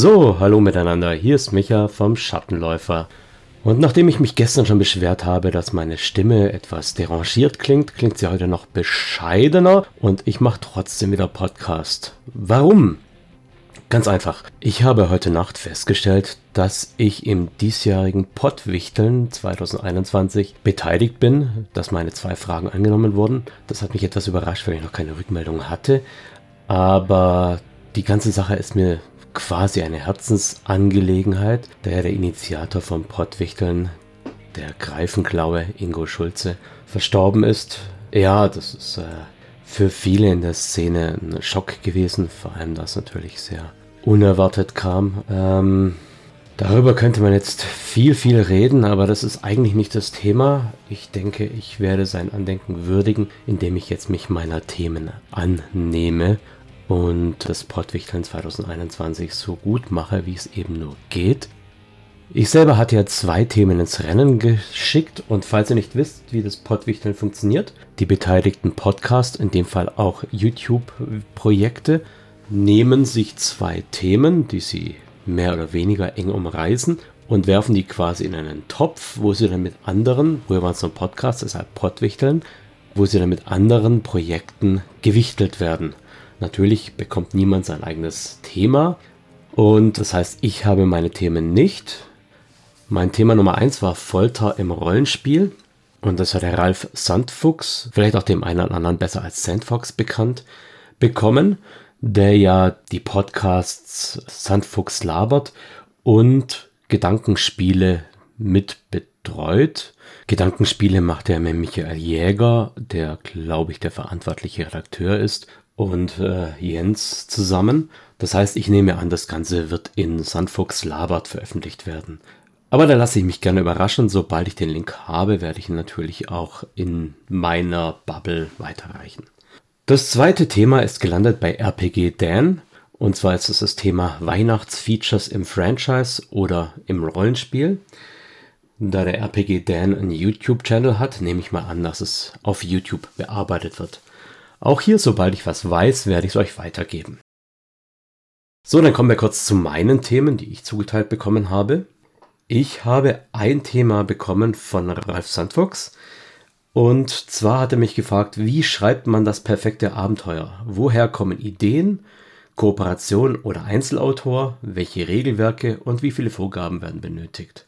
So, hallo miteinander, hier ist Micha vom Schattenläufer. Und nachdem ich mich gestern schon beschwert habe, dass meine Stimme etwas derangiert klingt, klingt sie heute noch bescheidener und ich mache trotzdem wieder Podcast. Warum? Ganz einfach. Ich habe heute Nacht festgestellt, dass ich im diesjährigen Pottwichteln 2021 beteiligt bin, dass meine zwei Fragen angenommen wurden. Das hat mich etwas überrascht, weil ich noch keine Rückmeldung hatte. Aber die ganze Sache ist mir quasi eine Herzensangelegenheit, da ja der Initiator vom Pottwichteln, der Greifenklaue Ingo Schulze, verstorben ist. Ja, das ist äh, für viele in der Szene ein Schock gewesen, vor allem das natürlich sehr unerwartet kam. Ähm, darüber könnte man jetzt viel, viel reden, aber das ist eigentlich nicht das Thema. Ich denke, ich werde sein Andenken würdigen, indem ich jetzt mich meiner Themen annehme und das Pottwichteln 2021 so gut mache, wie es eben nur geht. Ich selber hatte ja zwei Themen ins Rennen geschickt und falls ihr nicht wisst, wie das Pottwichteln funktioniert, die beteiligten Podcasts, in dem Fall auch YouTube-Projekte, nehmen sich zwei Themen, die sie mehr oder weniger eng umreißen und werfen die quasi in einen Topf, wo sie dann mit anderen, früher waren es noch Podcasts, deshalb Pottwichteln, wo sie dann mit anderen Projekten gewichtelt werden. Natürlich bekommt niemand sein eigenes Thema und das heißt, ich habe meine Themen nicht. Mein Thema Nummer eins war Folter im Rollenspiel und das hat der Ralf Sandfuchs, vielleicht auch dem einen oder anderen besser als Sandfox bekannt, bekommen der ja die Podcasts Sandfuchs labert und Gedankenspiele mit betreut. Gedankenspiele macht er mit Michael Jäger, der, glaube ich, der verantwortliche Redakteur ist, und äh, Jens zusammen. Das heißt, ich nehme an, das Ganze wird in Sandfuchs Labert veröffentlicht werden. Aber da lasse ich mich gerne überraschen. Sobald ich den Link habe, werde ich ihn natürlich auch in meiner Bubble weiterreichen. Das zweite Thema ist gelandet bei RPG Dan. Und zwar ist es das Thema Weihnachtsfeatures im Franchise oder im Rollenspiel. Da der RPG Dan einen YouTube-Channel hat, nehme ich mal an, dass es auf YouTube bearbeitet wird. Auch hier, sobald ich was weiß, werde ich es euch weitergeben. So, dann kommen wir kurz zu meinen Themen, die ich zugeteilt bekommen habe. Ich habe ein Thema bekommen von Ralf Sandfuchs. Und zwar hat er mich gefragt, wie schreibt man das perfekte Abenteuer? Woher kommen Ideen, Kooperation oder Einzelautor? Welche Regelwerke und wie viele Vorgaben werden benötigt?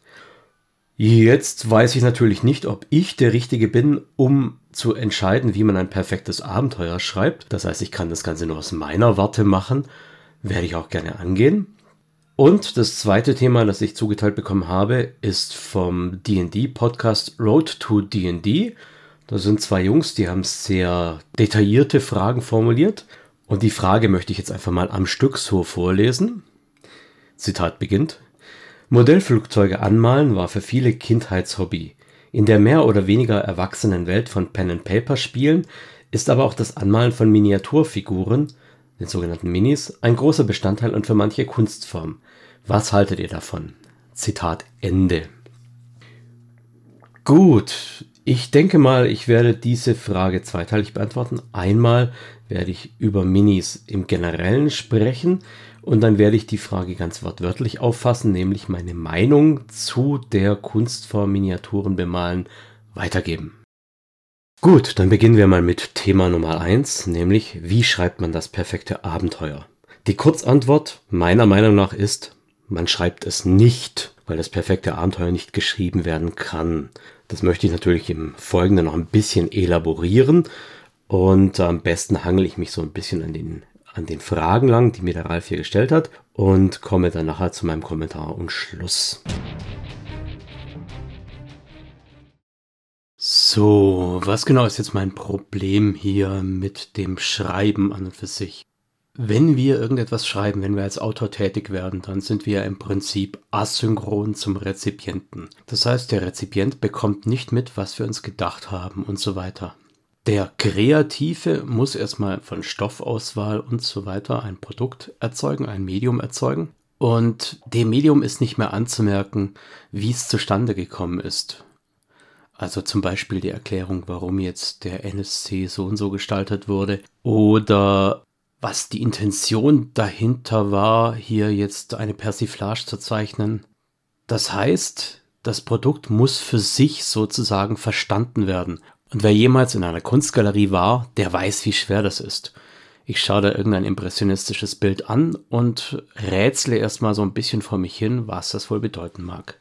Jetzt weiß ich natürlich nicht, ob ich der Richtige bin, um zu entscheiden, wie man ein perfektes Abenteuer schreibt. Das heißt, ich kann das Ganze nur aus meiner Warte machen. Werde ich auch gerne angehen. Und das zweite Thema, das ich zugeteilt bekommen habe, ist vom DD-Podcast Road to DD. Da sind zwei Jungs, die haben sehr detaillierte Fragen formuliert. Und die Frage möchte ich jetzt einfach mal am Stück so vorlesen. Zitat beginnt. Modellflugzeuge anmalen war für viele Kindheitshobby. In der mehr oder weniger erwachsenen Welt von Pen-and-Paper-Spielen ist aber auch das Anmalen von Miniaturfiguren, den sogenannten Minis, ein großer Bestandteil und für manche Kunstform. Was haltet ihr davon? Zitat Ende. Gut, ich denke mal, ich werde diese Frage zweiteilig beantworten. Einmal werde ich über Minis im Generellen sprechen und dann werde ich die Frage ganz wortwörtlich auffassen, nämlich meine Meinung zu der Kunstform Miniaturen bemalen weitergeben. Gut, dann beginnen wir mal mit Thema Nummer eins, nämlich wie schreibt man das perfekte Abenteuer? Die Kurzantwort meiner Meinung nach ist, man schreibt es nicht, weil das perfekte Abenteuer nicht geschrieben werden kann. Das möchte ich natürlich im Folgenden noch ein bisschen elaborieren. Und am besten hangel ich mich so ein bisschen an den, an den Fragen lang, die mir der Ralf hier gestellt hat. Und komme dann nachher zu meinem Kommentar und Schluss. So, was genau ist jetzt mein Problem hier mit dem Schreiben an und für sich? Wenn wir irgendetwas schreiben, wenn wir als Autor tätig werden, dann sind wir im Prinzip asynchron zum Rezipienten. Das heißt, der Rezipient bekommt nicht mit, was wir uns gedacht haben und so weiter. Der Kreative muss erstmal von Stoffauswahl und so weiter ein Produkt erzeugen, ein Medium erzeugen. Und dem Medium ist nicht mehr anzumerken, wie es zustande gekommen ist. Also zum Beispiel die Erklärung, warum jetzt der NSC so und so gestaltet wurde oder was die Intention dahinter war, hier jetzt eine Persiflage zu zeichnen. Das heißt, das Produkt muss für sich sozusagen verstanden werden. Und wer jemals in einer Kunstgalerie war, der weiß, wie schwer das ist. Ich schaue da irgendein impressionistisches Bild an und rätsle erstmal so ein bisschen vor mich hin, was das wohl bedeuten mag.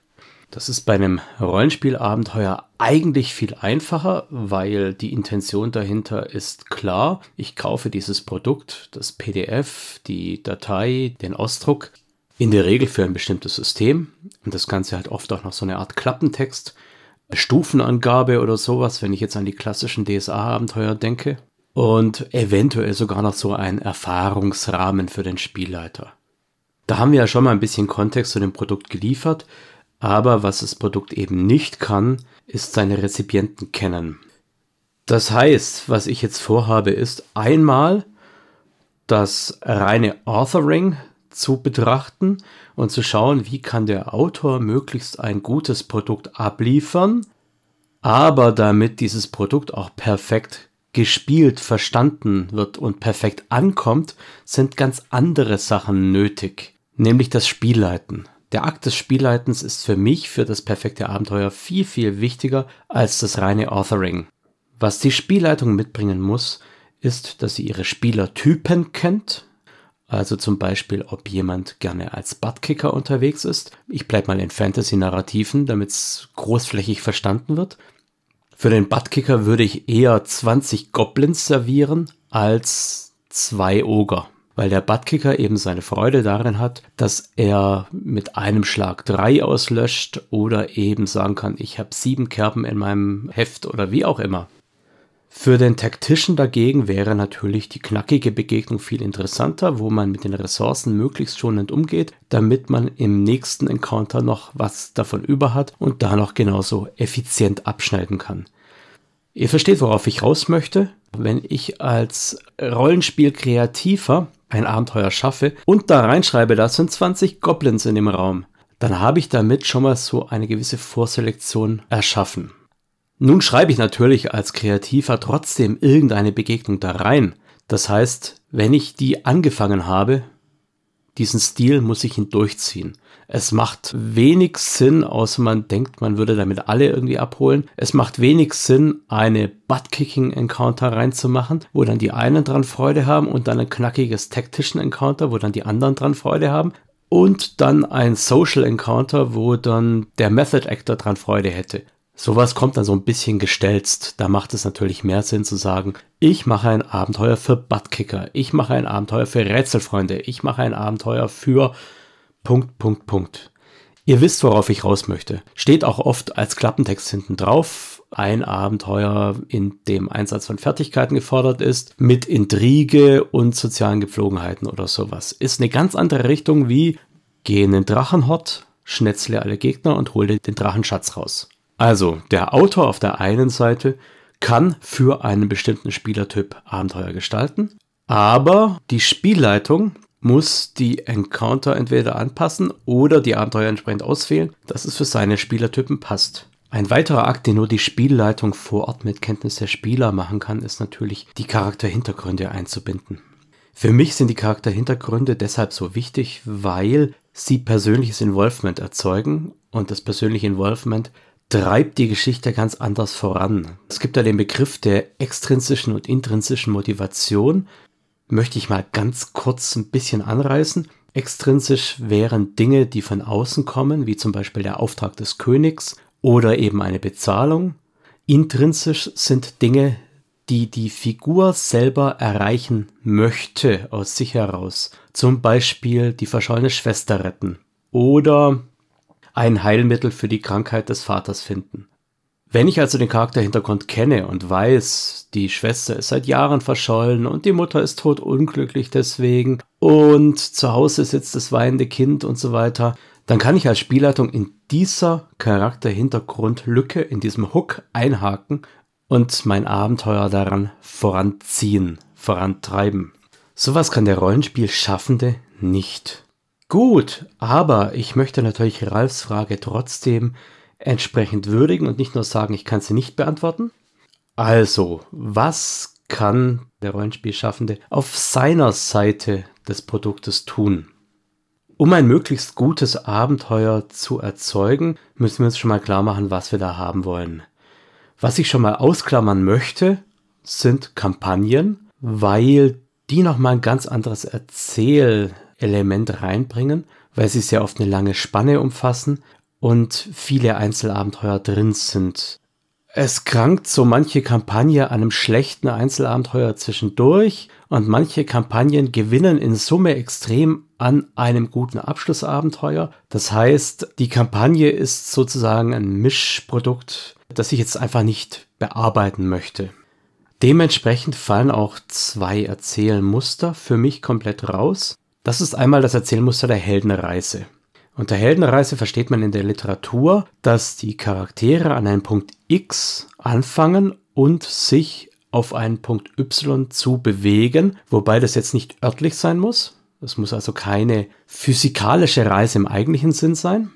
Das ist bei einem Rollenspielabenteuer eigentlich viel einfacher, weil die Intention dahinter ist klar. Ich kaufe dieses Produkt, das PDF, die Datei, den Ausdruck, in der Regel für ein bestimmtes System. Und das Ganze hat oft auch noch so eine Art Klappentext, Stufenangabe oder sowas, wenn ich jetzt an die klassischen DSA-Abenteuer denke. Und eventuell sogar noch so ein Erfahrungsrahmen für den Spielleiter. Da haben wir ja schon mal ein bisschen Kontext zu dem Produkt geliefert. Aber was das Produkt eben nicht kann, ist seine Rezipienten kennen. Das heißt, was ich jetzt vorhabe, ist einmal das reine Authoring zu betrachten und zu schauen, wie kann der Autor möglichst ein gutes Produkt abliefern, aber damit dieses Produkt auch perfekt gespielt, verstanden wird und perfekt ankommt, sind ganz andere Sachen nötig, nämlich das Spielleiten. Der Akt des Spielleitens ist für mich für das perfekte Abenteuer viel, viel wichtiger als das reine Authoring. Was die Spielleitung mitbringen muss, ist, dass sie ihre Spielertypen kennt. Also zum Beispiel, ob jemand gerne als Buttkicker unterwegs ist. Ich bleibe mal in Fantasy-Narrativen, damit es großflächig verstanden wird. Für den Buttkicker würde ich eher 20 Goblins servieren als zwei Oger weil der Buttkicker eben seine Freude darin hat, dass er mit einem Schlag drei auslöscht oder eben sagen kann, ich habe sieben Kerben in meinem Heft oder wie auch immer. Für den Tactician dagegen wäre natürlich die knackige Begegnung viel interessanter, wo man mit den Ressourcen möglichst schonend umgeht, damit man im nächsten Encounter noch was davon über hat und da noch genauso effizient abschneiden kann. Ihr versteht, worauf ich raus möchte. Wenn ich als Rollenspiel-Kreativer ein Abenteuer schaffe und da reinschreibe, da sind 20 Goblins in dem Raum, dann habe ich damit schon mal so eine gewisse Vorselektion erschaffen. Nun schreibe ich natürlich als Kreativer trotzdem irgendeine Begegnung da rein. Das heißt, wenn ich die angefangen habe, diesen Stil muss ich ihn durchziehen. Es macht wenig Sinn, außer man denkt, man würde damit alle irgendwie abholen. Es macht wenig Sinn, eine Butt-Kicking-Encounter reinzumachen, wo dann die einen dran Freude haben und dann ein knackiges Tactician-Encounter, wo dann die anderen dran Freude haben. Und dann ein Social Encounter, wo dann der Method Actor dran Freude hätte. Sowas kommt dann so ein bisschen gestelzt. Da macht es natürlich mehr Sinn zu sagen, ich mache ein Abenteuer für Buttkicker, ich mache ein Abenteuer für Rätselfreunde, ich mache ein Abenteuer für Punkt, Punkt, Punkt. Ihr wisst, worauf ich raus möchte. Steht auch oft als Klappentext hinten drauf. Ein Abenteuer, in dem Einsatz von Fertigkeiten gefordert ist, mit Intrige und sozialen Gepflogenheiten oder sowas. Ist eine ganz andere Richtung wie geh in den Drachenhort, schnetzle alle Gegner und hole den Drachenschatz raus. Also, der Autor auf der einen Seite kann für einen bestimmten Spielertyp Abenteuer gestalten, aber die Spielleitung muss die Encounter entweder anpassen oder die Abenteuer entsprechend auswählen, dass es für seine Spielertypen passt. Ein weiterer Akt, den nur die Spielleitung vor Ort mit Kenntnis der Spieler machen kann, ist natürlich die Charakterhintergründe einzubinden. Für mich sind die Charakterhintergründe deshalb so wichtig, weil sie persönliches Involvement erzeugen und das persönliche Involvement treibt die Geschichte ganz anders voran. Es gibt da den Begriff der extrinsischen und intrinsischen Motivation möchte ich mal ganz kurz ein bisschen anreißen. Extrinsisch wären Dinge, die von außen kommen, wie zum Beispiel der Auftrag des Königs oder eben eine Bezahlung. Intrinsisch sind Dinge, die die Figur selber erreichen möchte aus sich heraus. Zum Beispiel die verschollene Schwester retten oder ein Heilmittel für die Krankheit des Vaters finden. Wenn ich also den Charakterhintergrund kenne und weiß, die Schwester ist seit Jahren verschollen und die Mutter ist tot unglücklich deswegen und zu Hause sitzt das weinende Kind und so weiter, dann kann ich als Spielleitung in dieser Charakterhintergrundlücke, in diesem Hook einhaken und mein Abenteuer daran voranziehen, vorantreiben. Sowas kann der Rollenspielschaffende nicht. Gut, aber ich möchte natürlich Ralfs Frage trotzdem entsprechend würdigen und nicht nur sagen, ich kann sie nicht beantworten. Also, was kann der Rollenspielschaffende, auf seiner Seite des Produktes tun. Um ein möglichst gutes Abenteuer zu erzeugen, müssen wir uns schon mal klar machen, was wir da haben wollen. Was ich schon mal ausklammern möchte, sind Kampagnen, weil die nochmal ein ganz anderes Erzählelement reinbringen, weil sie sehr oft eine lange Spanne umfassen und viele Einzelabenteuer drin sind. Es krankt so manche Kampagne an einem schlechten Einzelabenteuer zwischendurch und manche Kampagnen gewinnen in Summe extrem an einem guten Abschlussabenteuer. Das heißt, die Kampagne ist sozusagen ein Mischprodukt, das ich jetzt einfach nicht bearbeiten möchte. Dementsprechend fallen auch zwei Erzählmuster für mich komplett raus. Das ist einmal das Erzählmuster der Heldenreise. Unter Heldenreise versteht man in der Literatur, dass die Charaktere an einem Punkt X anfangen und sich auf einen Punkt Y zu bewegen, wobei das jetzt nicht örtlich sein muss. Es muss also keine physikalische Reise im eigentlichen Sinn sein.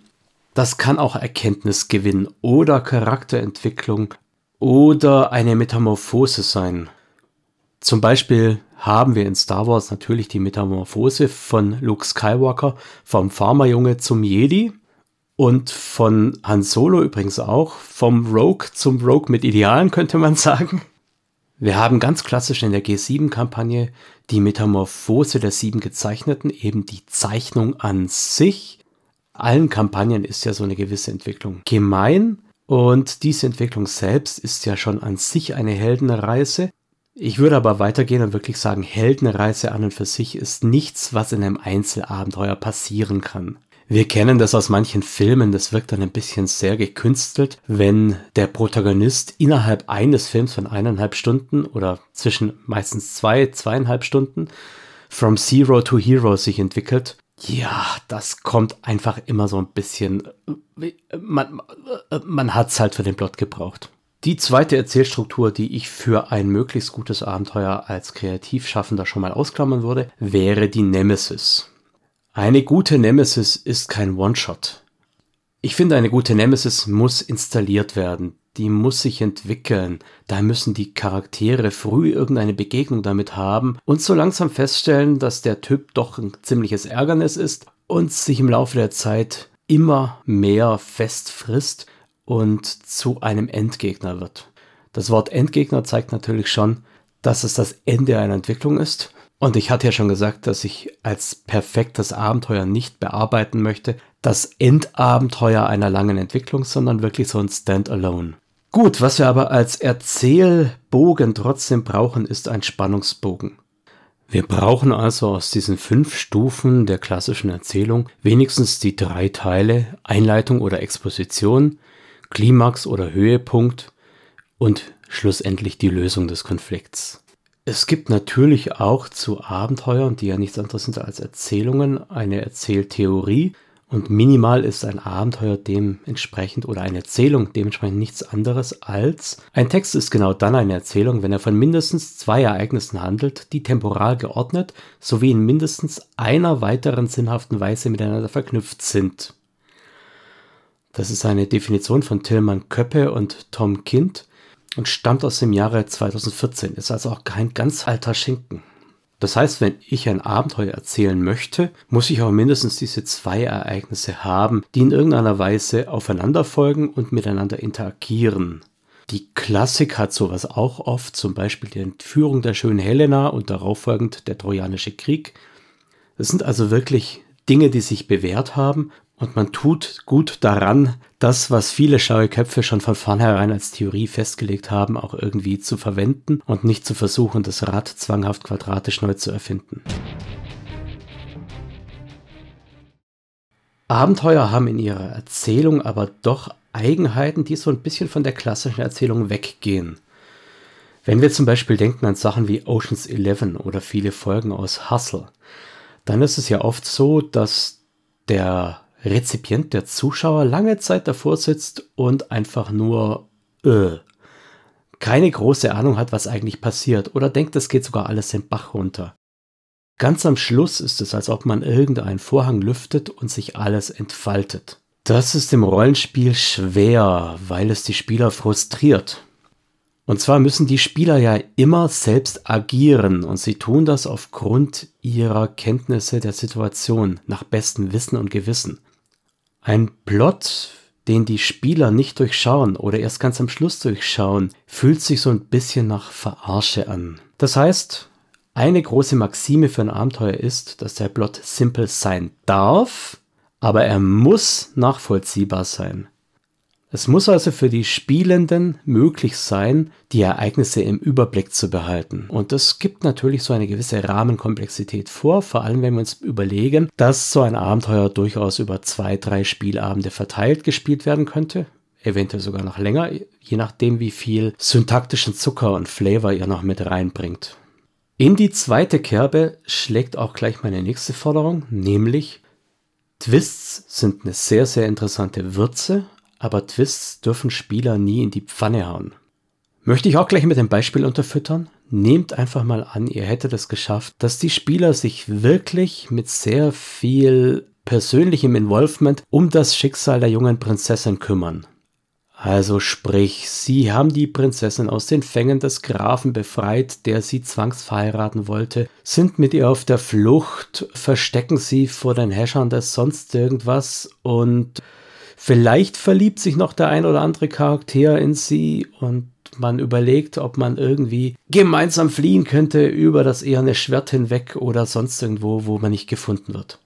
Das kann auch Erkenntnisgewinn oder Charakterentwicklung oder eine Metamorphose sein. Zum Beispiel haben wir in Star Wars natürlich die Metamorphose von Luke Skywalker vom Farmerjunge zum Jedi und von Han Solo übrigens auch vom Rogue zum Rogue mit Idealen könnte man sagen. Wir haben ganz klassisch in der G7-Kampagne die Metamorphose der sieben Gezeichneten, eben die Zeichnung an sich. Allen Kampagnen ist ja so eine gewisse Entwicklung gemein und diese Entwicklung selbst ist ja schon an sich eine Heldenreise. Ich würde aber weitergehen und wirklich sagen, Heldenreise an und für sich ist nichts, was in einem Einzelabenteuer passieren kann. Wir kennen das aus manchen Filmen, das wirkt dann ein bisschen sehr gekünstelt, wenn der Protagonist innerhalb eines Films von eineinhalb Stunden oder zwischen meistens zwei, zweieinhalb Stunden from Zero to Hero sich entwickelt. Ja, das kommt einfach immer so ein bisschen, man, man hat es halt für den Plot gebraucht. Die zweite Erzählstruktur, die ich für ein möglichst gutes Abenteuer als Kreativschaffender schon mal ausklammern würde, wäre die Nemesis. Eine gute Nemesis ist kein One-Shot. Ich finde, eine gute Nemesis muss installiert werden. Die muss sich entwickeln. Da müssen die Charaktere früh irgendeine Begegnung damit haben und so langsam feststellen, dass der Typ doch ein ziemliches Ärgernis ist und sich im Laufe der Zeit immer mehr festfrisst und zu einem Endgegner wird. Das Wort Endgegner zeigt natürlich schon, dass es das Ende einer Entwicklung ist. Und ich hatte ja schon gesagt, dass ich als perfektes Abenteuer nicht bearbeiten möchte, das Endabenteuer einer langen Entwicklung, sondern wirklich so ein Standalone. Gut, was wir aber als Erzählbogen trotzdem brauchen, ist ein Spannungsbogen. Wir brauchen also aus diesen fünf Stufen der klassischen Erzählung wenigstens die drei Teile Einleitung oder Exposition, Klimax oder Höhepunkt und schlussendlich die Lösung des Konflikts. Es gibt natürlich auch zu Abenteuern, die ja nichts anderes sind als Erzählungen, eine Erzähltheorie und minimal ist ein Abenteuer dementsprechend oder eine Erzählung dementsprechend nichts anderes als ein Text ist genau dann eine Erzählung, wenn er von mindestens zwei Ereignissen handelt, die temporal geordnet sowie in mindestens einer weiteren sinnhaften Weise miteinander verknüpft sind. Das ist eine Definition von Tillmann Köppe und Tom Kind und stammt aus dem Jahre 2014, ist also auch kein ganz alter Schinken. Das heißt, wenn ich ein Abenteuer erzählen möchte, muss ich auch mindestens diese zwei Ereignisse haben, die in irgendeiner Weise aufeinander folgen und miteinander interagieren. Die Klassik hat sowas auch oft, zum Beispiel die Entführung der schönen Helena und darauf folgend der Trojanische Krieg. Das sind also wirklich Dinge, die sich bewährt haben und man tut gut daran, das, was viele schlaue Köpfe schon von vornherein als Theorie festgelegt haben, auch irgendwie zu verwenden und nicht zu versuchen, das Rad zwanghaft quadratisch neu zu erfinden. Abenteuer haben in ihrer Erzählung aber doch Eigenheiten, die so ein bisschen von der klassischen Erzählung weggehen. Wenn wir zum Beispiel denken an Sachen wie Oceans 11 oder viele Folgen aus Hustle, dann ist es ja oft so, dass der Rezipient, der Zuschauer, lange Zeit davor sitzt und einfach nur äh, keine große Ahnung hat, was eigentlich passiert oder denkt, es geht sogar alles den Bach runter. Ganz am Schluss ist es, als ob man irgendeinen Vorhang lüftet und sich alles entfaltet. Das ist im Rollenspiel schwer, weil es die Spieler frustriert. Und zwar müssen die Spieler ja immer selbst agieren und sie tun das aufgrund ihrer Kenntnisse der Situation, nach bestem Wissen und Gewissen. Ein Plot, den die Spieler nicht durchschauen oder erst ganz am Schluss durchschauen, fühlt sich so ein bisschen nach Verarsche an. Das heißt, eine große Maxime für ein Abenteuer ist, dass der Plot simpel sein darf, aber er muss nachvollziehbar sein. Es muss also für die Spielenden möglich sein, die Ereignisse im Überblick zu behalten. Und das gibt natürlich so eine gewisse Rahmenkomplexität vor, vor allem wenn wir uns überlegen, dass so ein Abenteuer durchaus über zwei, drei Spielabende verteilt gespielt werden könnte. Eventuell sogar noch länger, je nachdem, wie viel syntaktischen Zucker und Flavor ihr noch mit reinbringt. In die zweite Kerbe schlägt auch gleich meine nächste Forderung, nämlich Twists sind eine sehr, sehr interessante Würze aber Twists dürfen Spieler nie in die Pfanne hauen. Möchte ich auch gleich mit dem Beispiel unterfüttern? Nehmt einfach mal an, ihr hättet es geschafft, dass die Spieler sich wirklich mit sehr viel persönlichem Involvement um das Schicksal der jungen Prinzessin kümmern. Also sprich, sie haben die Prinzessin aus den Fängen des Grafen befreit, der sie zwangsverheiraten wollte, sind mit ihr auf der Flucht, verstecken sie vor den Häschern des sonst irgendwas und Vielleicht verliebt sich noch der ein oder andere Charakter in sie und man überlegt, ob man irgendwie gemeinsam fliehen könnte über das eherne Schwert hinweg oder sonst irgendwo, wo man nicht gefunden wird.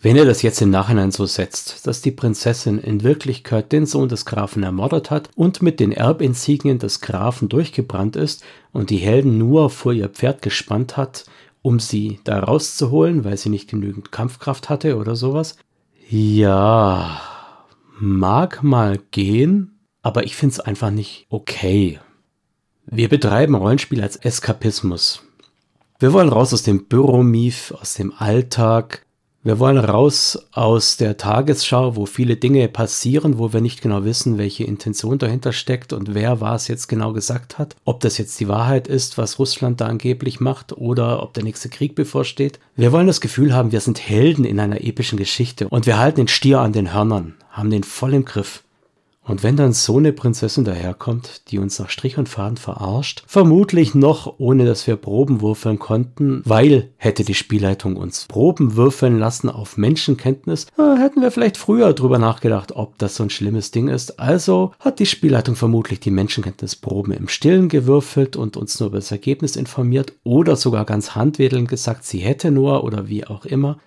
Wenn ihr das jetzt im Nachhinein so setzt, dass die Prinzessin in Wirklichkeit den Sohn des Grafen ermordet hat und mit den Erbinsignien des Grafen durchgebrannt ist und die Helden nur vor ihr Pferd gespannt hat, um sie da rauszuholen, weil sie nicht genügend Kampfkraft hatte oder sowas. Ja, mag mal gehen, aber ich finde es einfach nicht okay. Wir betreiben Rollenspiel als Eskapismus. Wir wollen raus aus dem Büromief, aus dem Alltag, wir wollen raus aus der Tagesschau, wo viele Dinge passieren, wo wir nicht genau wissen, welche Intention dahinter steckt und wer was jetzt genau gesagt hat. Ob das jetzt die Wahrheit ist, was Russland da angeblich macht oder ob der nächste Krieg bevorsteht. Wir wollen das Gefühl haben, wir sind Helden in einer epischen Geschichte und wir halten den Stier an den Hörnern, haben den voll im Griff. Und wenn dann so eine Prinzessin daherkommt, die uns nach Strich und Faden verarscht, vermutlich noch ohne dass wir Proben würfeln konnten, weil hätte die Spielleitung uns Proben würfeln lassen auf Menschenkenntnis, äh, hätten wir vielleicht früher drüber nachgedacht, ob das so ein schlimmes Ding ist. Also hat die Spielleitung vermutlich die Menschenkenntnisproben im Stillen gewürfelt und uns nur über das Ergebnis informiert oder sogar ganz handwedelnd gesagt, sie hätte nur oder wie auch immer.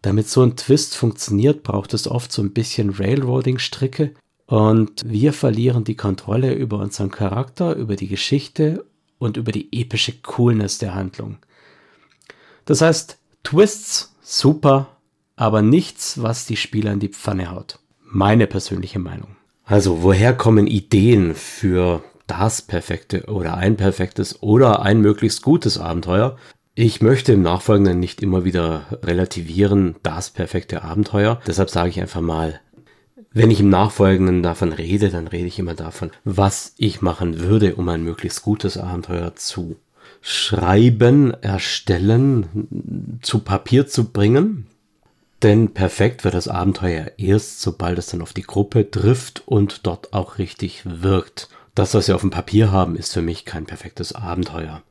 Damit so ein Twist funktioniert, braucht es oft so ein bisschen Railroading-Stricke und wir verlieren die Kontrolle über unseren Charakter, über die Geschichte und über die epische Coolness der Handlung. Das heißt, Twists, super, aber nichts, was die Spieler in die Pfanne haut. Meine persönliche Meinung. Also, woher kommen Ideen für das perfekte oder ein perfektes oder ein möglichst gutes Abenteuer? Ich möchte im Nachfolgenden nicht immer wieder relativieren, das perfekte Abenteuer. Deshalb sage ich einfach mal, wenn ich im Nachfolgenden davon rede, dann rede ich immer davon, was ich machen würde, um ein möglichst gutes Abenteuer zu schreiben, erstellen, zu Papier zu bringen. Denn perfekt wird das Abenteuer erst, sobald es dann auf die Gruppe trifft und dort auch richtig wirkt. Das, was wir auf dem Papier haben, ist für mich kein perfektes Abenteuer.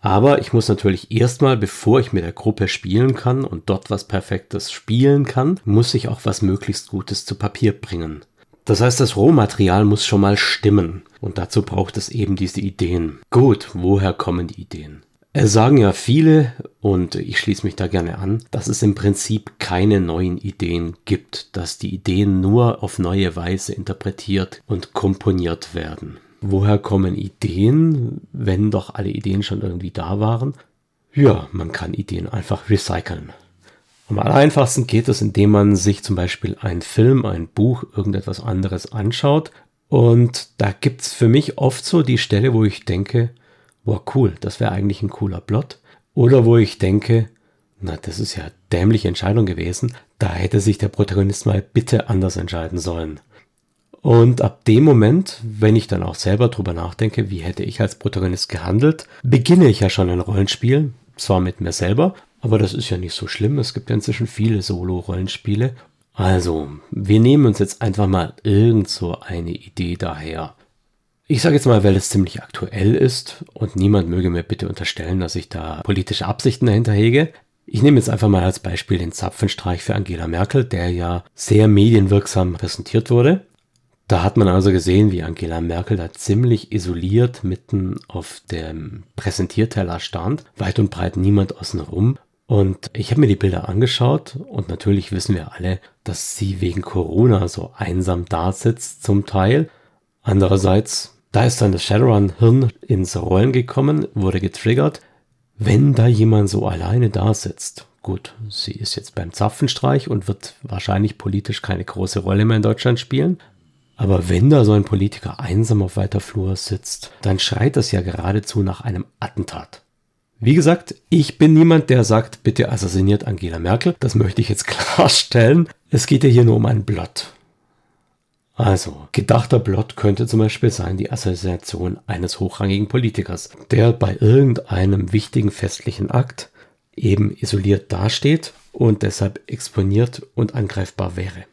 Aber ich muss natürlich erstmal, bevor ich mit der Gruppe spielen kann und dort was Perfektes spielen kann, muss ich auch was möglichst Gutes zu Papier bringen. Das heißt, das Rohmaterial muss schon mal stimmen. Und dazu braucht es eben diese Ideen. Gut, woher kommen die Ideen? Es sagen ja viele, und ich schließe mich da gerne an, dass es im Prinzip keine neuen Ideen gibt, dass die Ideen nur auf neue Weise interpretiert und komponiert werden. Woher kommen Ideen, wenn doch alle Ideen schon irgendwie da waren? Ja, man kann Ideen einfach recyceln. Am einfachsten geht es, indem man sich zum Beispiel einen Film, ein Buch, irgendetwas anderes anschaut. Und da gibt es für mich oft so die Stelle, wo ich denke, boah, cool, das wäre eigentlich ein cooler Plot. Oder wo ich denke, na, das ist ja dämliche Entscheidung gewesen. Da hätte sich der Protagonist mal bitte anders entscheiden sollen. Und ab dem Moment, wenn ich dann auch selber drüber nachdenke, wie hätte ich als Protagonist gehandelt, beginne ich ja schon ein Rollenspiel, zwar mit mir selber, aber das ist ja nicht so schlimm. Es gibt ja inzwischen viele Solo-Rollenspiele. Also, wir nehmen uns jetzt einfach mal irgend so eine Idee daher. Ich sage jetzt mal, weil es ziemlich aktuell ist und niemand möge mir bitte unterstellen, dass ich da politische Absichten dahinter hege. Ich nehme jetzt einfach mal als Beispiel den Zapfenstreich für Angela Merkel, der ja sehr medienwirksam präsentiert wurde. Da hat man also gesehen, wie Angela Merkel da ziemlich isoliert mitten auf dem Präsentierteller stand, weit und breit niemand außen rum. Und ich habe mir die Bilder angeschaut und natürlich wissen wir alle, dass sie wegen Corona so einsam da sitzt zum Teil. Andererseits, da ist dann das Shadowrun-Hirn ins Rollen gekommen, wurde getriggert. Wenn da jemand so alleine da sitzt, gut, sie ist jetzt beim Zapfenstreich und wird wahrscheinlich politisch keine große Rolle mehr in Deutschland spielen, aber wenn da so ein Politiker einsam auf weiter Flur sitzt, dann schreit das ja geradezu nach einem Attentat. Wie gesagt, ich bin niemand, der sagt, bitte assassiniert Angela Merkel. Das möchte ich jetzt klarstellen. Es geht ja hier nur um einen Blot. Also, gedachter Blot könnte zum Beispiel sein die Assassination eines hochrangigen Politikers, der bei irgendeinem wichtigen festlichen Akt eben isoliert dasteht und deshalb exponiert und angreifbar wäre.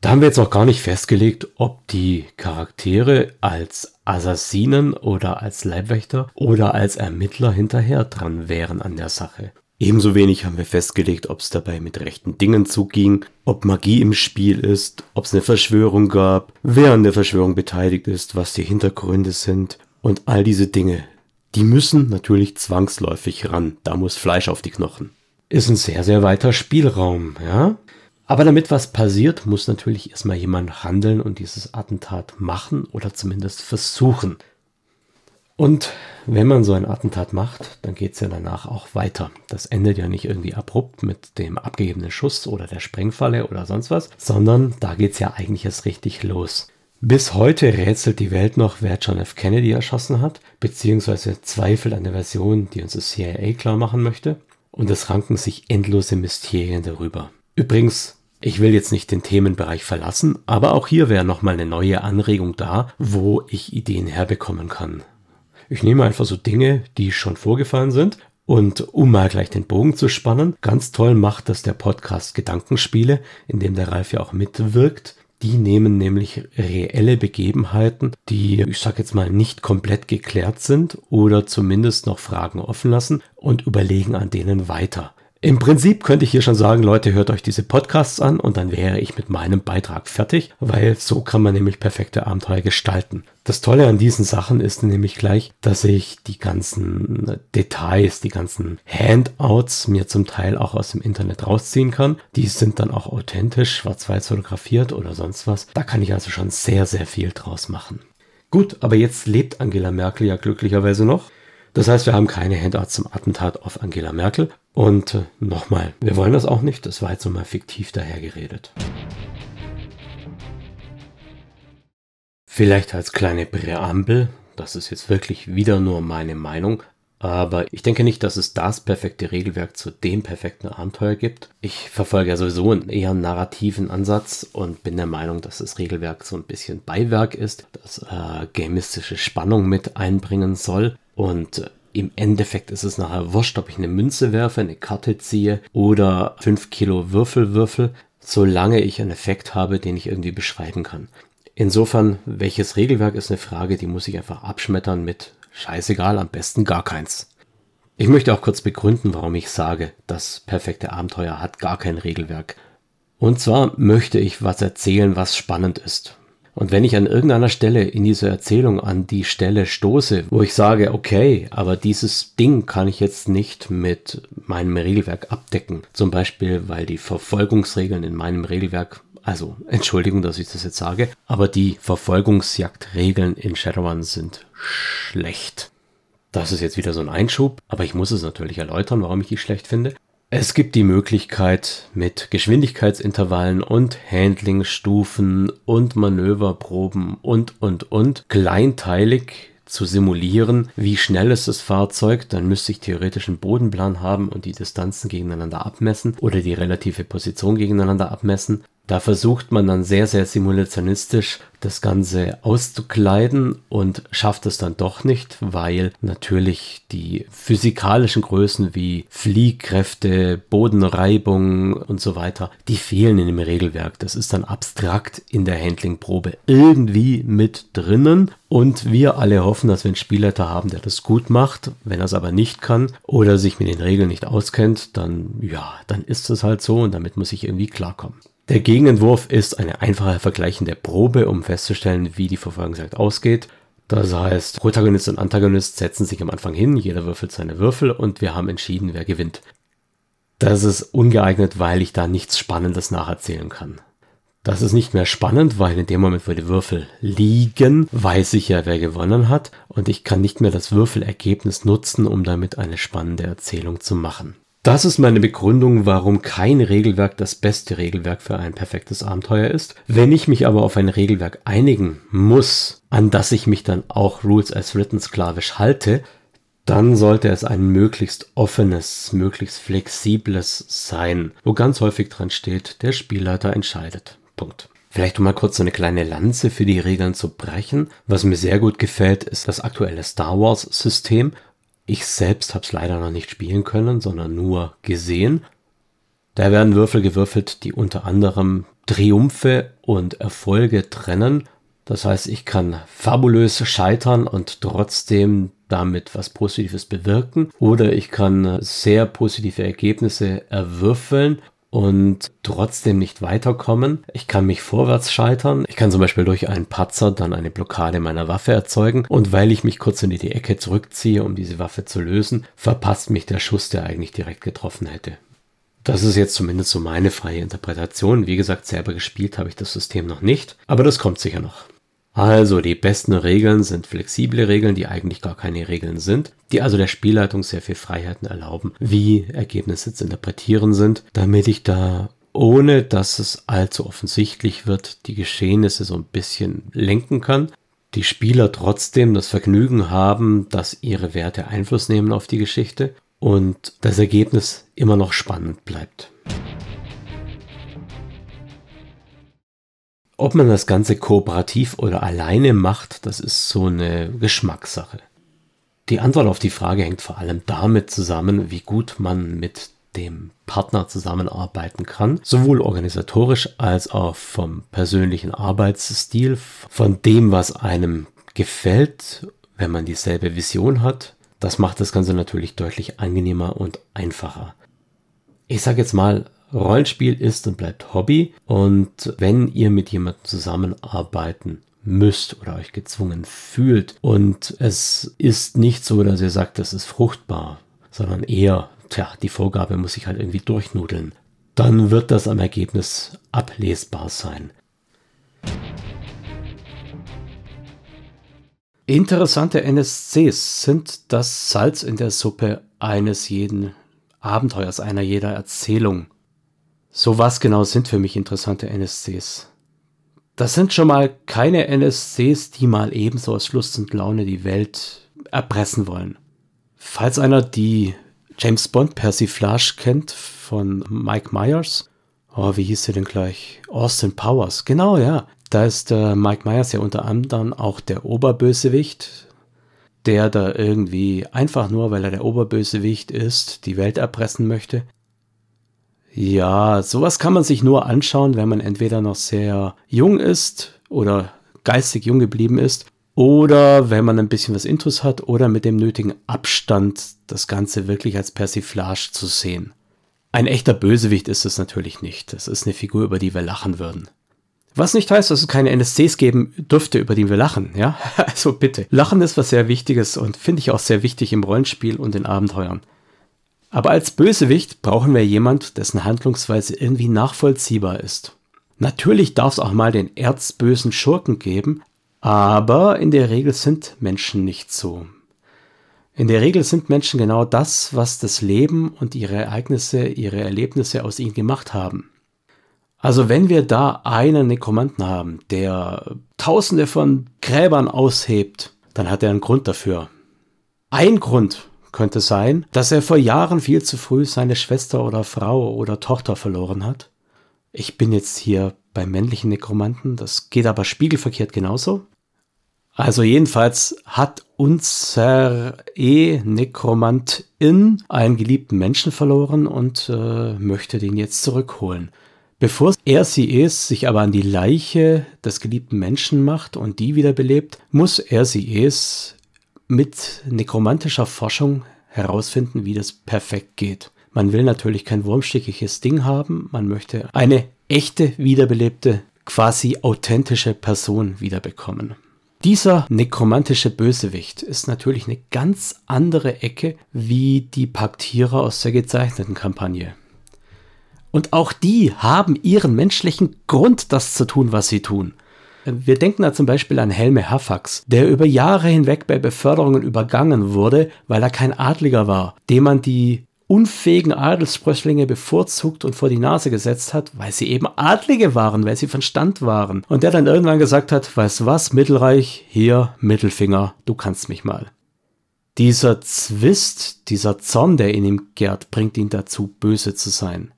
Da haben wir jetzt auch gar nicht festgelegt, ob die Charaktere als Assassinen oder als Leibwächter oder als Ermittler hinterher dran wären an der Sache. Ebenso wenig haben wir festgelegt, ob es dabei mit rechten Dingen zuging, ob Magie im Spiel ist, ob es eine Verschwörung gab, wer an der Verschwörung beteiligt ist, was die Hintergründe sind und all diese Dinge. Die müssen natürlich zwangsläufig ran, da muss Fleisch auf die Knochen. Ist ein sehr, sehr weiter Spielraum, ja? Aber damit was passiert, muss natürlich erstmal jemand handeln und dieses Attentat machen oder zumindest versuchen. Und wenn man so ein Attentat macht, dann geht es ja danach auch weiter. Das endet ja nicht irgendwie abrupt mit dem abgegebenen Schuss oder der Sprengfalle oder sonst was, sondern da geht es ja eigentlich erst richtig los. Bis heute rätselt die Welt noch, wer John F. Kennedy erschossen hat, beziehungsweise zweifelt an der Version, die uns das CIA klar machen möchte. Und es ranken sich endlose Mysterien darüber. Übrigens, ich will jetzt nicht den Themenbereich verlassen, aber auch hier wäre nochmal eine neue Anregung da, wo ich Ideen herbekommen kann. Ich nehme einfach so Dinge, die schon vorgefallen sind und um mal gleich den Bogen zu spannen, ganz toll macht das der Podcast Gedankenspiele, in dem der Ralf ja auch mitwirkt. Die nehmen nämlich reelle Begebenheiten, die, ich sag jetzt mal, nicht komplett geklärt sind oder zumindest noch Fragen offen lassen und überlegen an denen weiter. Im Prinzip könnte ich hier schon sagen, Leute, hört euch diese Podcasts an und dann wäre ich mit meinem Beitrag fertig, weil so kann man nämlich perfekte Abenteuer gestalten. Das Tolle an diesen Sachen ist nämlich gleich, dass ich die ganzen Details, die ganzen Handouts mir zum Teil auch aus dem Internet rausziehen kann. Die sind dann auch authentisch, schwarz-weiß fotografiert oder sonst was. Da kann ich also schon sehr, sehr viel draus machen. Gut, aber jetzt lebt Angela Merkel ja glücklicherweise noch. Das heißt, wir haben keine Handouts zum Attentat auf Angela Merkel. Und äh, nochmal, wir wollen das auch nicht. Das war jetzt nochmal fiktiv dahergeredet. Vielleicht als kleine Präambel, das ist jetzt wirklich wieder nur meine Meinung, aber ich denke nicht, dass es das perfekte Regelwerk zu dem perfekten Abenteuer gibt. Ich verfolge ja sowieso einen eher narrativen Ansatz und bin der Meinung, dass das Regelwerk so ein bisschen Beiwerk ist, das äh, gamistische Spannung mit einbringen soll. Und äh, im Endeffekt ist es nachher wurscht, ob ich eine Münze werfe, eine Karte ziehe oder 5 Kilo Würfel würfel, solange ich einen Effekt habe, den ich irgendwie beschreiben kann. Insofern, welches Regelwerk ist eine Frage, die muss ich einfach abschmettern mit scheißegal, am besten gar keins. Ich möchte auch kurz begründen, warum ich sage, das perfekte Abenteuer hat gar kein Regelwerk. Und zwar möchte ich was erzählen, was spannend ist. Und wenn ich an irgendeiner Stelle in dieser Erzählung an die Stelle stoße, wo ich sage, okay, aber dieses Ding kann ich jetzt nicht mit meinem Regelwerk abdecken, zum Beispiel weil die Verfolgungsregeln in meinem Regelwerk also, Entschuldigung, dass ich das jetzt sage, aber die Verfolgungsjagdregeln in Shadowrun sind schlecht. Das ist jetzt wieder so ein Einschub, aber ich muss es natürlich erläutern, warum ich die schlecht finde. Es gibt die Möglichkeit, mit Geschwindigkeitsintervallen und Handlingstufen und Manöverproben und, und, und kleinteilig zu simulieren, wie schnell ist das Fahrzeug, dann müsste ich theoretisch einen Bodenplan haben und die Distanzen gegeneinander abmessen oder die relative Position gegeneinander abmessen. Da versucht man dann sehr, sehr simulationistisch das Ganze auszukleiden und schafft es dann doch nicht, weil natürlich die physikalischen Größen wie Fliehkräfte, Bodenreibung und so weiter, die fehlen in dem Regelwerk. Das ist dann abstrakt in der Handlingprobe irgendwie mit drinnen und wir alle hoffen, dass wir einen Spielleiter haben, der das gut macht. Wenn er es aber nicht kann oder sich mit den Regeln nicht auskennt, dann ja, dann ist es halt so und damit muss ich irgendwie klarkommen. Der Gegenentwurf ist eine einfache vergleichende Probe, um festzustellen, wie die Verfolgungsjagd ausgeht. Das heißt, Protagonist und Antagonist setzen sich am Anfang hin, jeder würfelt seine Würfel und wir haben entschieden, wer gewinnt. Das ist ungeeignet, weil ich da nichts Spannendes nacherzählen kann. Das ist nicht mehr spannend, weil in dem Moment, wo die Würfel liegen, weiß ich ja, wer gewonnen hat und ich kann nicht mehr das Würfelergebnis nutzen, um damit eine spannende Erzählung zu machen. Das ist meine Begründung, warum kein Regelwerk das beste Regelwerk für ein perfektes Abenteuer ist. Wenn ich mich aber auf ein Regelwerk einigen muss, an das ich mich dann auch Rules as Written sklavisch halte, dann sollte es ein möglichst offenes, möglichst flexibles sein, wo ganz häufig dran steht, der Spielleiter entscheidet. Punkt. Vielleicht um mal kurz so eine kleine Lanze für die Regeln zu brechen. Was mir sehr gut gefällt, ist das aktuelle Star Wars System, ich selbst habe es leider noch nicht spielen können, sondern nur gesehen. Da werden Würfel gewürfelt, die unter anderem Triumphe und Erfolge trennen. Das heißt, ich kann fabulös scheitern und trotzdem damit was Positives bewirken. Oder ich kann sehr positive Ergebnisse erwürfeln und trotzdem nicht weiterkommen. Ich kann mich vorwärts scheitern. Ich kann zum Beispiel durch einen Patzer dann eine Blockade meiner Waffe erzeugen. Und weil ich mich kurz in die Ecke zurückziehe, um diese Waffe zu lösen, verpasst mich der Schuss, der eigentlich direkt getroffen hätte. Das ist jetzt zumindest so meine freie Interpretation. Wie gesagt, selber gespielt habe ich das System noch nicht, aber das kommt sicher noch. Also die besten Regeln sind flexible Regeln, die eigentlich gar keine Regeln sind, die also der Spielleitung sehr viel Freiheiten erlauben, wie Ergebnisse zu interpretieren sind, damit ich da ohne dass es allzu offensichtlich wird, die Geschehnisse so ein bisschen lenken kann. Die Spieler trotzdem das Vergnügen haben, dass ihre Werte Einfluss nehmen auf die Geschichte und das Ergebnis immer noch spannend bleibt. Ob man das Ganze kooperativ oder alleine macht, das ist so eine Geschmackssache. Die Antwort auf die Frage hängt vor allem damit zusammen, wie gut man mit dem Partner zusammenarbeiten kann, sowohl organisatorisch als auch vom persönlichen Arbeitsstil, von dem, was einem gefällt, wenn man dieselbe Vision hat. Das macht das Ganze natürlich deutlich angenehmer und einfacher. Ich sage jetzt mal, Rollenspiel ist und bleibt Hobby und wenn ihr mit jemandem zusammenarbeiten müsst oder euch gezwungen fühlt und es ist nicht so, dass ihr sagt, das ist fruchtbar, sondern eher, tja, die Vorgabe muss ich halt irgendwie durchnudeln, dann wird das am Ergebnis ablesbar sein. Interessante NSCs sind das Salz in der Suppe eines jeden Abenteuers, einer jeder Erzählung. So was genau sind für mich interessante NSCs? Das sind schon mal keine NSCs, die mal ebenso aus Lust und Laune die Welt erpressen wollen. Falls einer die James Bond Persiflage kennt von Mike Myers, oh, wie hieß der denn gleich? Austin Powers, genau, ja. Da ist äh, Mike Myers ja unter anderem auch der Oberbösewicht, der da irgendwie einfach nur, weil er der Oberbösewicht ist, die Welt erpressen möchte. Ja, sowas kann man sich nur anschauen, wenn man entweder noch sehr jung ist oder geistig jung geblieben ist oder wenn man ein bisschen was Intus hat oder mit dem nötigen Abstand das Ganze wirklich als Persiflage zu sehen. Ein echter Bösewicht ist es natürlich nicht. Es ist eine Figur, über die wir lachen würden. Was nicht heißt, dass es keine NSCs geben dürfte, über die wir lachen, ja? Also bitte. Lachen ist was sehr Wichtiges und finde ich auch sehr wichtig im Rollenspiel und in Abenteuern. Aber als Bösewicht brauchen wir jemand, dessen Handlungsweise irgendwie nachvollziehbar ist. Natürlich darf es auch mal den erzbösen Schurken geben, aber in der Regel sind Menschen nicht so. In der Regel sind Menschen genau das, was das Leben und ihre Ereignisse, ihre Erlebnisse aus ihnen gemacht haben. Also wenn wir da einen Nekromanten haben, der tausende von Gräbern aushebt, dann hat er einen Grund dafür. Ein Grund, könnte sein, dass er vor Jahren viel zu früh seine Schwester oder Frau oder Tochter verloren hat. Ich bin jetzt hier beim männlichen Nekromanten, das geht aber spiegelverkehrt genauso. Also jedenfalls hat unser E-Nekromantin einen geliebten Menschen verloren und äh, möchte den jetzt zurückholen. Bevor er sie es sich aber an die Leiche des geliebten Menschen macht und die wiederbelebt, muss er sie es mit nekromantischer Forschung herausfinden, wie das perfekt geht. Man will natürlich kein wurmstickiges Ding haben, man möchte eine echte, wiederbelebte, quasi authentische Person wiederbekommen. Dieser nekromantische Bösewicht ist natürlich eine ganz andere Ecke wie die Paktierer aus der gezeichneten Kampagne. Und auch die haben ihren menschlichen Grund, das zu tun, was sie tun. Wir denken da zum Beispiel an Helme Hafax, der über Jahre hinweg bei Beförderungen übergangen wurde, weil er kein Adliger war, dem man die unfähigen Adelssprösslinge bevorzugt und vor die Nase gesetzt hat, weil sie eben Adlige waren, weil sie von Stand waren. Und der dann irgendwann gesagt hat, weißt was, Mittelreich, hier, Mittelfinger, du kannst mich mal. Dieser Zwist, dieser Zorn, der in ihm gärt, bringt ihn dazu, böse zu sein.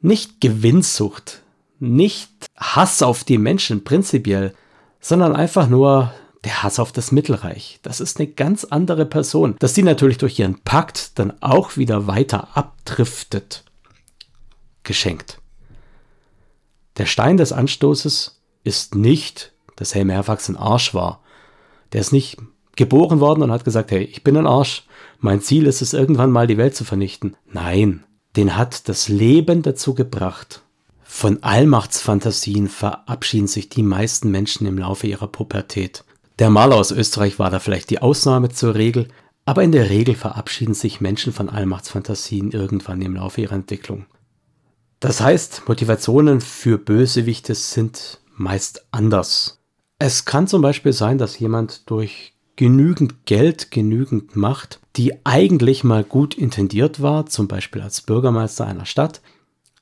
Nicht Gewinnsucht, nicht Hass auf die Menschen prinzipiell, sondern einfach nur der Hass auf das Mittelreich. Das ist eine ganz andere Person, dass die natürlich durch ihren Pakt dann auch wieder weiter abdriftet. Geschenkt. Der Stein des Anstoßes ist nicht, dass Helme Herfax ein Arsch war. Der ist nicht geboren worden und hat gesagt, hey, ich bin ein Arsch. Mein Ziel ist es, irgendwann mal die Welt zu vernichten. Nein, den hat das Leben dazu gebracht. Von Allmachtsfantasien verabschieden sich die meisten Menschen im Laufe ihrer Pubertät. Der Maler aus Österreich war da vielleicht die Ausnahme zur Regel, aber in der Regel verabschieden sich Menschen von Allmachtsfantasien irgendwann im Laufe ihrer Entwicklung. Das heißt, Motivationen für Bösewichte sind meist anders. Es kann zum Beispiel sein, dass jemand durch genügend Geld, genügend Macht, die eigentlich mal gut intendiert war, zum Beispiel als Bürgermeister einer Stadt,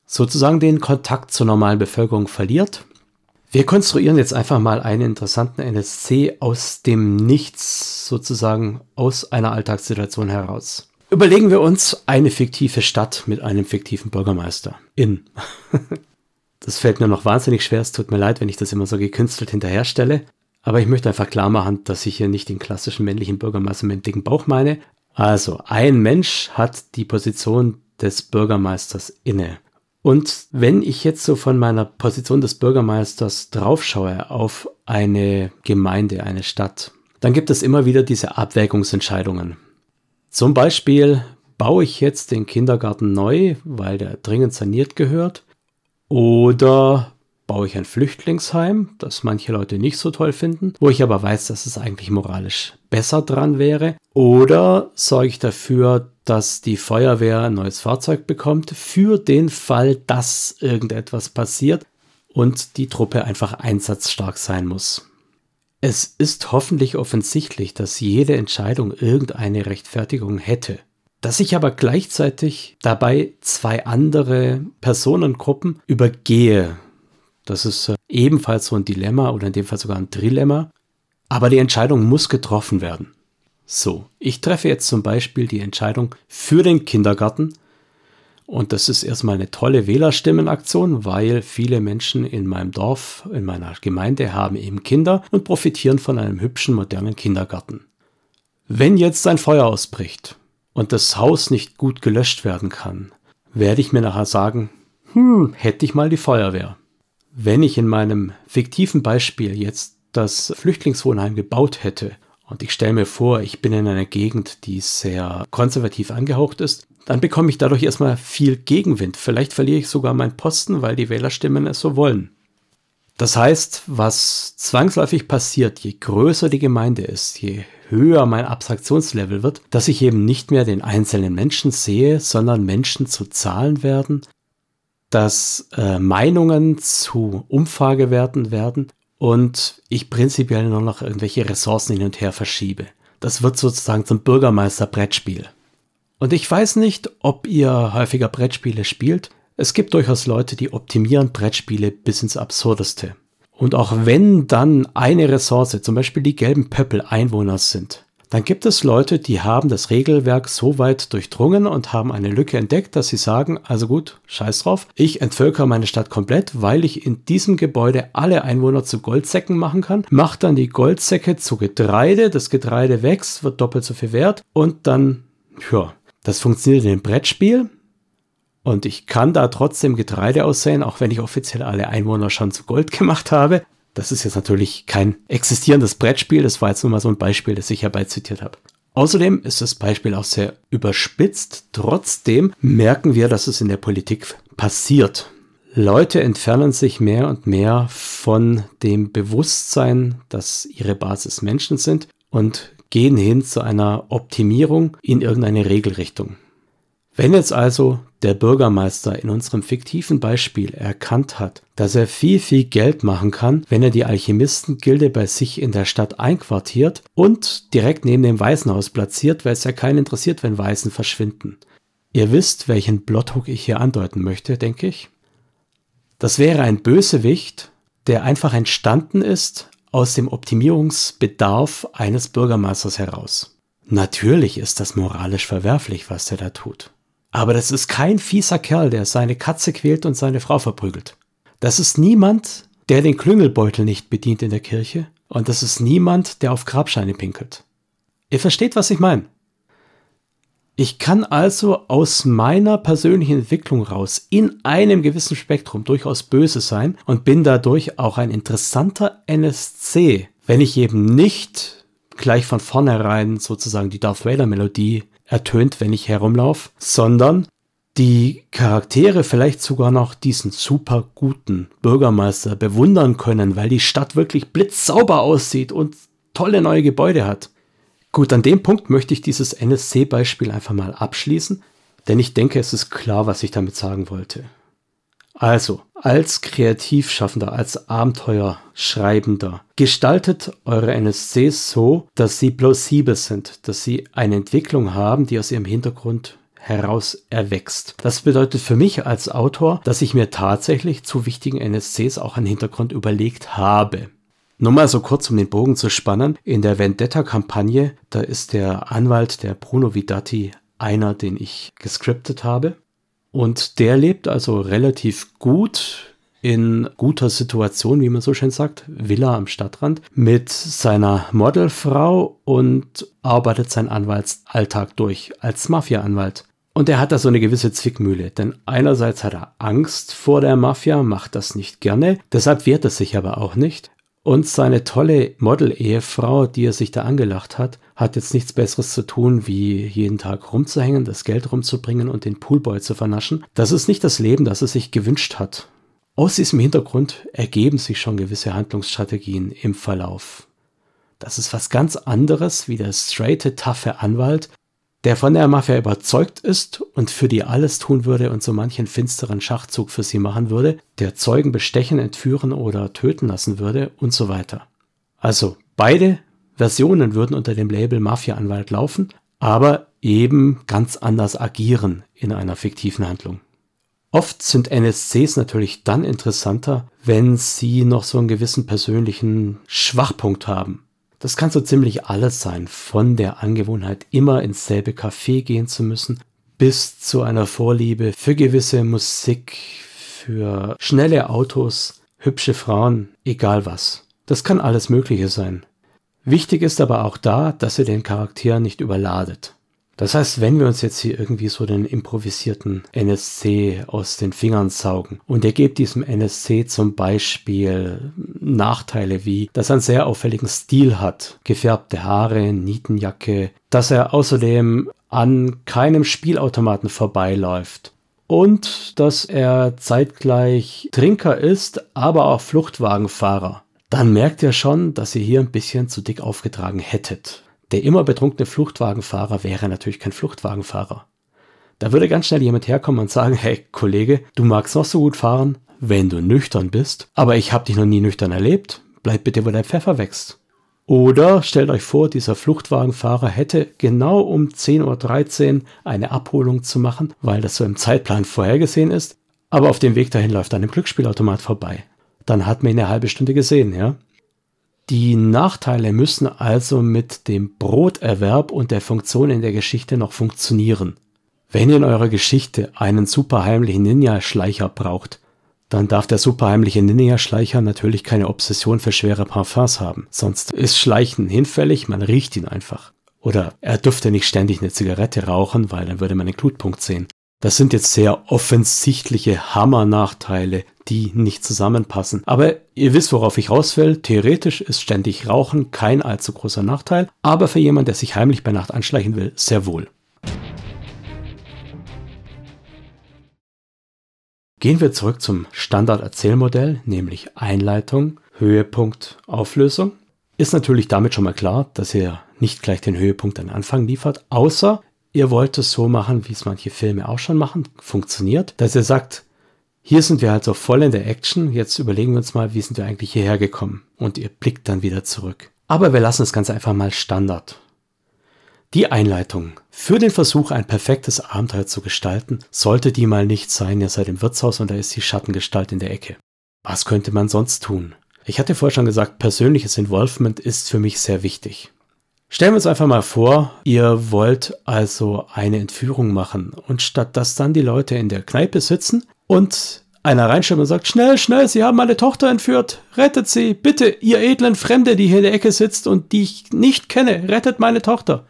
sozusagen den Kontakt zur normalen Bevölkerung verliert wir konstruieren jetzt einfach mal einen interessanten NSC aus dem Nichts, sozusagen aus einer Alltagssituation heraus. Überlegen wir uns eine fiktive Stadt mit einem fiktiven Bürgermeister. In. das fällt mir noch wahnsinnig schwer. Es tut mir leid, wenn ich das immer so gekünstelt hinterherstelle. Aber ich möchte einfach klar machen, dass ich hier nicht den klassischen männlichen Bürgermeister mit dem dicken Bauch meine. Also, ein Mensch hat die Position des Bürgermeisters inne. Und wenn ich jetzt so von meiner Position des Bürgermeisters draufschaue auf eine Gemeinde, eine Stadt, dann gibt es immer wieder diese Abwägungsentscheidungen. Zum Beispiel baue ich jetzt den Kindergarten neu, weil der dringend saniert gehört, oder baue ich ein Flüchtlingsheim, das manche Leute nicht so toll finden, wo ich aber weiß, dass es eigentlich moralisch besser dran wäre, oder sorge ich dafür, dass die Feuerwehr ein neues Fahrzeug bekommt für den Fall, dass irgendetwas passiert und die Truppe einfach einsatzstark sein muss. Es ist hoffentlich offensichtlich, dass jede Entscheidung irgendeine Rechtfertigung hätte. Dass ich aber gleichzeitig dabei zwei andere Personengruppen übergehe, das ist äh, ebenfalls so ein Dilemma oder in dem Fall sogar ein Trilemma. Aber die Entscheidung muss getroffen werden. So, ich treffe jetzt zum Beispiel die Entscheidung für den Kindergarten. Und das ist erstmal eine tolle Wählerstimmenaktion, weil viele Menschen in meinem Dorf, in meiner Gemeinde haben eben Kinder und profitieren von einem hübschen, modernen Kindergarten. Wenn jetzt ein Feuer ausbricht und das Haus nicht gut gelöscht werden kann, werde ich mir nachher sagen, hm, hätte ich mal die Feuerwehr. Wenn ich in meinem fiktiven Beispiel jetzt das Flüchtlingswohnheim gebaut hätte und ich stelle mir vor, ich bin in einer Gegend, die sehr konservativ angehaucht ist, dann bekomme ich dadurch erstmal viel Gegenwind. Vielleicht verliere ich sogar meinen Posten, weil die Wählerstimmen es so wollen. Das heißt, was zwangsläufig passiert, je größer die Gemeinde ist, je höher mein Abstraktionslevel wird, dass ich eben nicht mehr den einzelnen Menschen sehe, sondern Menschen zu Zahlen werden, dass äh, Meinungen zu Umfragewerten werden und ich prinzipiell nur noch irgendwelche Ressourcen hin und her verschiebe. Das wird sozusagen zum Bürgermeister-Brettspiel. Und ich weiß nicht, ob ihr häufiger Brettspiele spielt. Es gibt durchaus Leute, die optimieren Brettspiele bis ins Absurdeste. Und auch wenn dann eine Ressource, zum Beispiel die gelben Pöppel, Einwohner sind, dann gibt es Leute, die haben das Regelwerk so weit durchdrungen und haben eine Lücke entdeckt, dass sie sagen, also gut, scheiß drauf, ich entvölker meine Stadt komplett, weil ich in diesem Gebäude alle Einwohner zu Goldsäcken machen kann, macht dann die Goldsäcke zu Getreide, das Getreide wächst, wird doppelt so viel wert und dann, ja, das funktioniert in dem Brettspiel, und ich kann da trotzdem Getreide aussehen, auch wenn ich offiziell alle Einwohner schon zu Gold gemacht habe. Das ist jetzt natürlich kein existierendes Brettspiel, das war jetzt nur mal so ein Beispiel, das ich herbei zitiert habe. Außerdem ist das Beispiel auch sehr überspitzt. Trotzdem merken wir, dass es in der Politik passiert. Leute entfernen sich mehr und mehr von dem Bewusstsein, dass ihre Basis Menschen sind und gehen hin zu einer Optimierung in irgendeine Regelrichtung. Wenn jetzt also der Bürgermeister in unserem fiktiven Beispiel erkannt hat, dass er viel, viel Geld machen kann, wenn er die Alchemistengilde bei sich in der Stadt einquartiert und direkt neben dem Waisenhaus platziert, weil es ja keinen interessiert, wenn Waisen verschwinden. Ihr wisst, welchen Plothook ich hier andeuten möchte, denke ich. Das wäre ein Bösewicht, der einfach entstanden ist aus dem Optimierungsbedarf eines Bürgermeisters heraus. Natürlich ist das moralisch verwerflich, was er da tut. Aber das ist kein fieser Kerl, der seine Katze quält und seine Frau verprügelt. Das ist niemand, der den Klüngelbeutel nicht bedient in der Kirche. Und das ist niemand, der auf Grabscheine pinkelt. Ihr versteht, was ich meine. Ich kann also aus meiner persönlichen Entwicklung raus in einem gewissen Spektrum durchaus böse sein und bin dadurch auch ein interessanter NSC, wenn ich eben nicht gleich von vornherein sozusagen die Darth Vader Melodie ertönt, wenn ich herumlaufe, sondern die Charaktere vielleicht sogar noch diesen super guten Bürgermeister bewundern können, weil die Stadt wirklich blitzsauber aussieht und tolle neue Gebäude hat. Gut, an dem Punkt möchte ich dieses NSC-Beispiel einfach mal abschließen, denn ich denke, es ist klar, was ich damit sagen wollte. Also, als Kreativschaffender, als Abenteuerschreibender, gestaltet eure NSCs so, dass sie plausibel sind, dass sie eine Entwicklung haben, die aus ihrem Hintergrund heraus erwächst. Das bedeutet für mich als Autor, dass ich mir tatsächlich zu wichtigen NSCs auch einen Hintergrund überlegt habe. Nur mal so kurz, um den Bogen zu spannen. In der Vendetta-Kampagne, da ist der Anwalt, der Bruno Vidati, einer, den ich gescriptet habe. Und der lebt also relativ gut in guter Situation, wie man so schön sagt, Villa am Stadtrand, mit seiner Modelfrau und arbeitet seinen Anwaltsalltag durch als Mafia-Anwalt. Und er hat da so eine gewisse Zwickmühle, denn einerseits hat er Angst vor der Mafia, macht das nicht gerne, deshalb wehrt er sich aber auch nicht. Und seine tolle Model-Ehefrau, die er sich da angelacht hat, hat jetzt nichts Besseres zu tun, wie jeden Tag rumzuhängen, das Geld rumzubringen und den Poolboy zu vernaschen. Das ist nicht das Leben, das er sich gewünscht hat. Aus diesem Hintergrund ergeben sich schon gewisse Handlungsstrategien im Verlauf. Das ist was ganz anderes wie der straighte, taffe Anwalt, der von der Mafia überzeugt ist und für die alles tun würde und so manchen finsteren Schachzug für sie machen würde, der Zeugen bestechen, entführen oder töten lassen würde und so weiter. Also beide Versionen würden unter dem Label Mafia-Anwalt laufen, aber eben ganz anders agieren in einer fiktiven Handlung. Oft sind NSCs natürlich dann interessanter, wenn sie noch so einen gewissen persönlichen Schwachpunkt haben. Das kann so ziemlich alles sein, von der Angewohnheit, immer ins selbe Café gehen zu müssen, bis zu einer Vorliebe für gewisse Musik, für schnelle Autos, hübsche Frauen, egal was. Das kann alles Mögliche sein. Wichtig ist aber auch da, dass ihr den Charakter nicht überladet. Das heißt, wenn wir uns jetzt hier irgendwie so den improvisierten NSC aus den Fingern saugen und ihr gebt diesem NSC zum Beispiel Nachteile wie, dass er einen sehr auffälligen Stil hat, gefärbte Haare, Nietenjacke, dass er außerdem an keinem Spielautomaten vorbeiläuft und dass er zeitgleich Trinker ist, aber auch Fluchtwagenfahrer, dann merkt ihr schon, dass ihr hier ein bisschen zu dick aufgetragen hättet. Der immer betrunkene Fluchtwagenfahrer wäre natürlich kein Fluchtwagenfahrer. Da würde ganz schnell jemand herkommen und sagen, hey Kollege, du magst noch so gut fahren, wenn du nüchtern bist, aber ich habe dich noch nie nüchtern erlebt. Bleib bitte, wo dein Pfeffer wächst. Oder stellt euch vor, dieser Fluchtwagenfahrer hätte genau um 10.13 Uhr eine Abholung zu machen, weil das so im Zeitplan vorhergesehen ist, aber auf dem Weg dahin läuft an einem Glücksspielautomat vorbei. Dann hat man ihn eine halbe Stunde gesehen, ja? Die Nachteile müssen also mit dem Broterwerb und der Funktion in der Geschichte noch funktionieren. Wenn ihr in eurer Geschichte einen superheimlichen Ninja-Schleicher braucht, dann darf der superheimliche Ninja-Schleicher natürlich keine Obsession für schwere Parfums haben. Sonst ist Schleichen hinfällig, man riecht ihn einfach. Oder er dürfte nicht ständig eine Zigarette rauchen, weil dann würde man den Glutpunkt sehen. Das sind jetzt sehr offensichtliche Hammer-Nachteile, die nicht zusammenpassen. Aber ihr wisst, worauf ich raus will. Theoretisch ist ständig Rauchen kein allzu großer Nachteil, aber für jemanden, der sich heimlich bei Nacht anschleichen will, sehr wohl. Gehen wir zurück zum Standard-Erzählmodell, nämlich Einleitung, Höhepunkt, Auflösung. Ist natürlich damit schon mal klar, dass ihr nicht gleich den Höhepunkt an Anfang liefert, außer ihr wollt es so machen, wie es manche Filme auch schon machen, funktioniert, dass ihr sagt, hier sind wir halt so voll in der Action, jetzt überlegen wir uns mal, wie sind wir eigentlich hierher gekommen und ihr blickt dann wieder zurück. Aber wir lassen das Ganze einfach mal Standard. Die Einleitung. Für den Versuch, ein perfektes Abenteuer zu gestalten, sollte die mal nicht sein, ihr seid im Wirtshaus und da ist die Schattengestalt in der Ecke. Was könnte man sonst tun? Ich hatte vorher schon gesagt, persönliches Involvement ist für mich sehr wichtig. Stellen wir uns einfach mal vor, ihr wollt also eine Entführung machen und statt dass dann die Leute in der Kneipe sitzen und einer reinschaut und sagt, schnell, schnell, Sie haben meine Tochter entführt, rettet sie, bitte, ihr edlen Fremde, die hier in der Ecke sitzt und die ich nicht kenne, rettet meine Tochter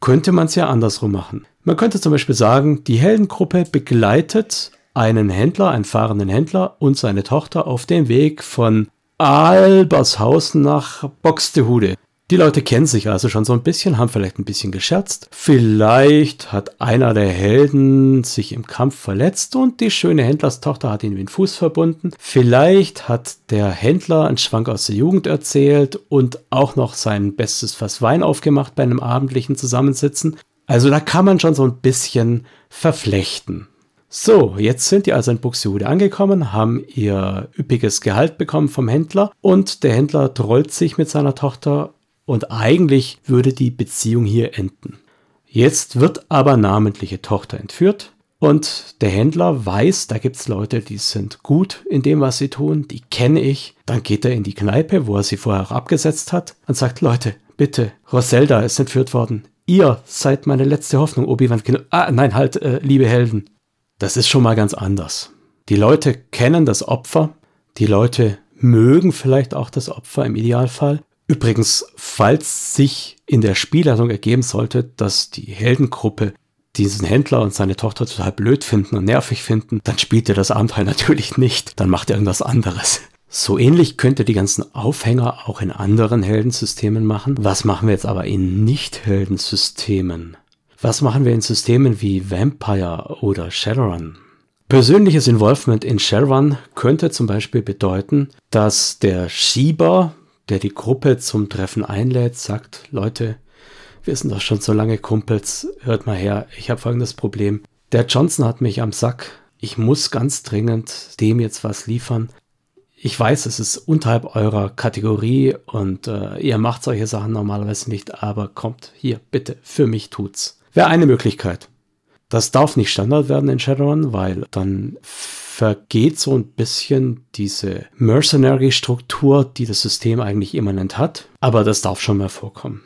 könnte man es ja andersrum machen. Man könnte zum Beispiel sagen, die Heldengruppe begleitet einen Händler, einen fahrenden Händler und seine Tochter auf dem Weg von Albershausen nach Boxtehude. Die Leute kennen sich also schon so ein bisschen, haben vielleicht ein bisschen gescherzt. Vielleicht hat einer der Helden sich im Kampf verletzt und die schöne Händlerstochter hat ihm den Fuß verbunden. Vielleicht hat der Händler einen Schwank aus der Jugend erzählt und auch noch sein bestes Fass Wein aufgemacht bei einem abendlichen Zusammensitzen. Also da kann man schon so ein bisschen verflechten. So, jetzt sind die also in Buxtehude angekommen, haben ihr üppiges Gehalt bekommen vom Händler und der Händler trollt sich mit seiner Tochter und eigentlich würde die Beziehung hier enden. Jetzt wird aber namentliche Tochter entführt und der Händler weiß, da gibt es Leute, die sind gut in dem, was sie tun, die kenne ich. Dann geht er in die Kneipe, wo er sie vorher auch abgesetzt hat und sagt, Leute, bitte, Roselda ist entführt worden. Ihr seid meine letzte Hoffnung, Obi-Wan. Ah, nein, halt, äh, liebe Helden. Das ist schon mal ganz anders. Die Leute kennen das Opfer, die Leute mögen vielleicht auch das Opfer im Idealfall Übrigens, falls sich in der Spielleitung ergeben sollte, dass die Heldengruppe diesen Händler und seine Tochter total blöd finden und nervig finden, dann spielt ihr das Abenteuer natürlich nicht, dann macht ihr irgendwas anderes. So ähnlich könnt ihr die ganzen Aufhänger auch in anderen Heldensystemen machen. Was machen wir jetzt aber in Nicht-Heldensystemen? Was machen wir in Systemen wie Vampire oder Shadowrun? Persönliches Involvement in Shadowrun könnte zum Beispiel bedeuten, dass der Schieber der die Gruppe zum Treffen einlädt, sagt, Leute, wir sind doch schon so lange Kumpels, hört mal her, ich habe folgendes Problem. Der Johnson hat mich am Sack, ich muss ganz dringend dem jetzt was liefern. Ich weiß, es ist unterhalb eurer Kategorie und äh, ihr macht solche Sachen normalerweise nicht, aber kommt hier, bitte, für mich tut's. Wäre eine Möglichkeit. Das darf nicht Standard werden in Shadowrun, weil dann vergeht so ein bisschen diese Mercenary-Struktur, die das System eigentlich immanent hat. Aber das darf schon mal vorkommen.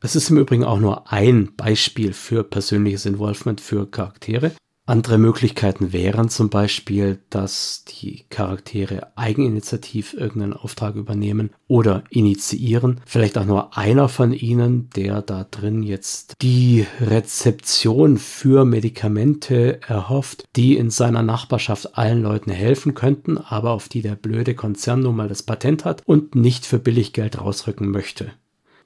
Es ist im Übrigen auch nur ein Beispiel für persönliches Involvement für Charaktere. Andere Möglichkeiten wären zum Beispiel, dass die Charaktere eigeninitiativ irgendeinen Auftrag übernehmen oder initiieren. Vielleicht auch nur einer von ihnen, der da drin jetzt die Rezeption für Medikamente erhofft, die in seiner Nachbarschaft allen Leuten helfen könnten, aber auf die der blöde Konzern nun mal das Patent hat und nicht für Billiggeld rausrücken möchte.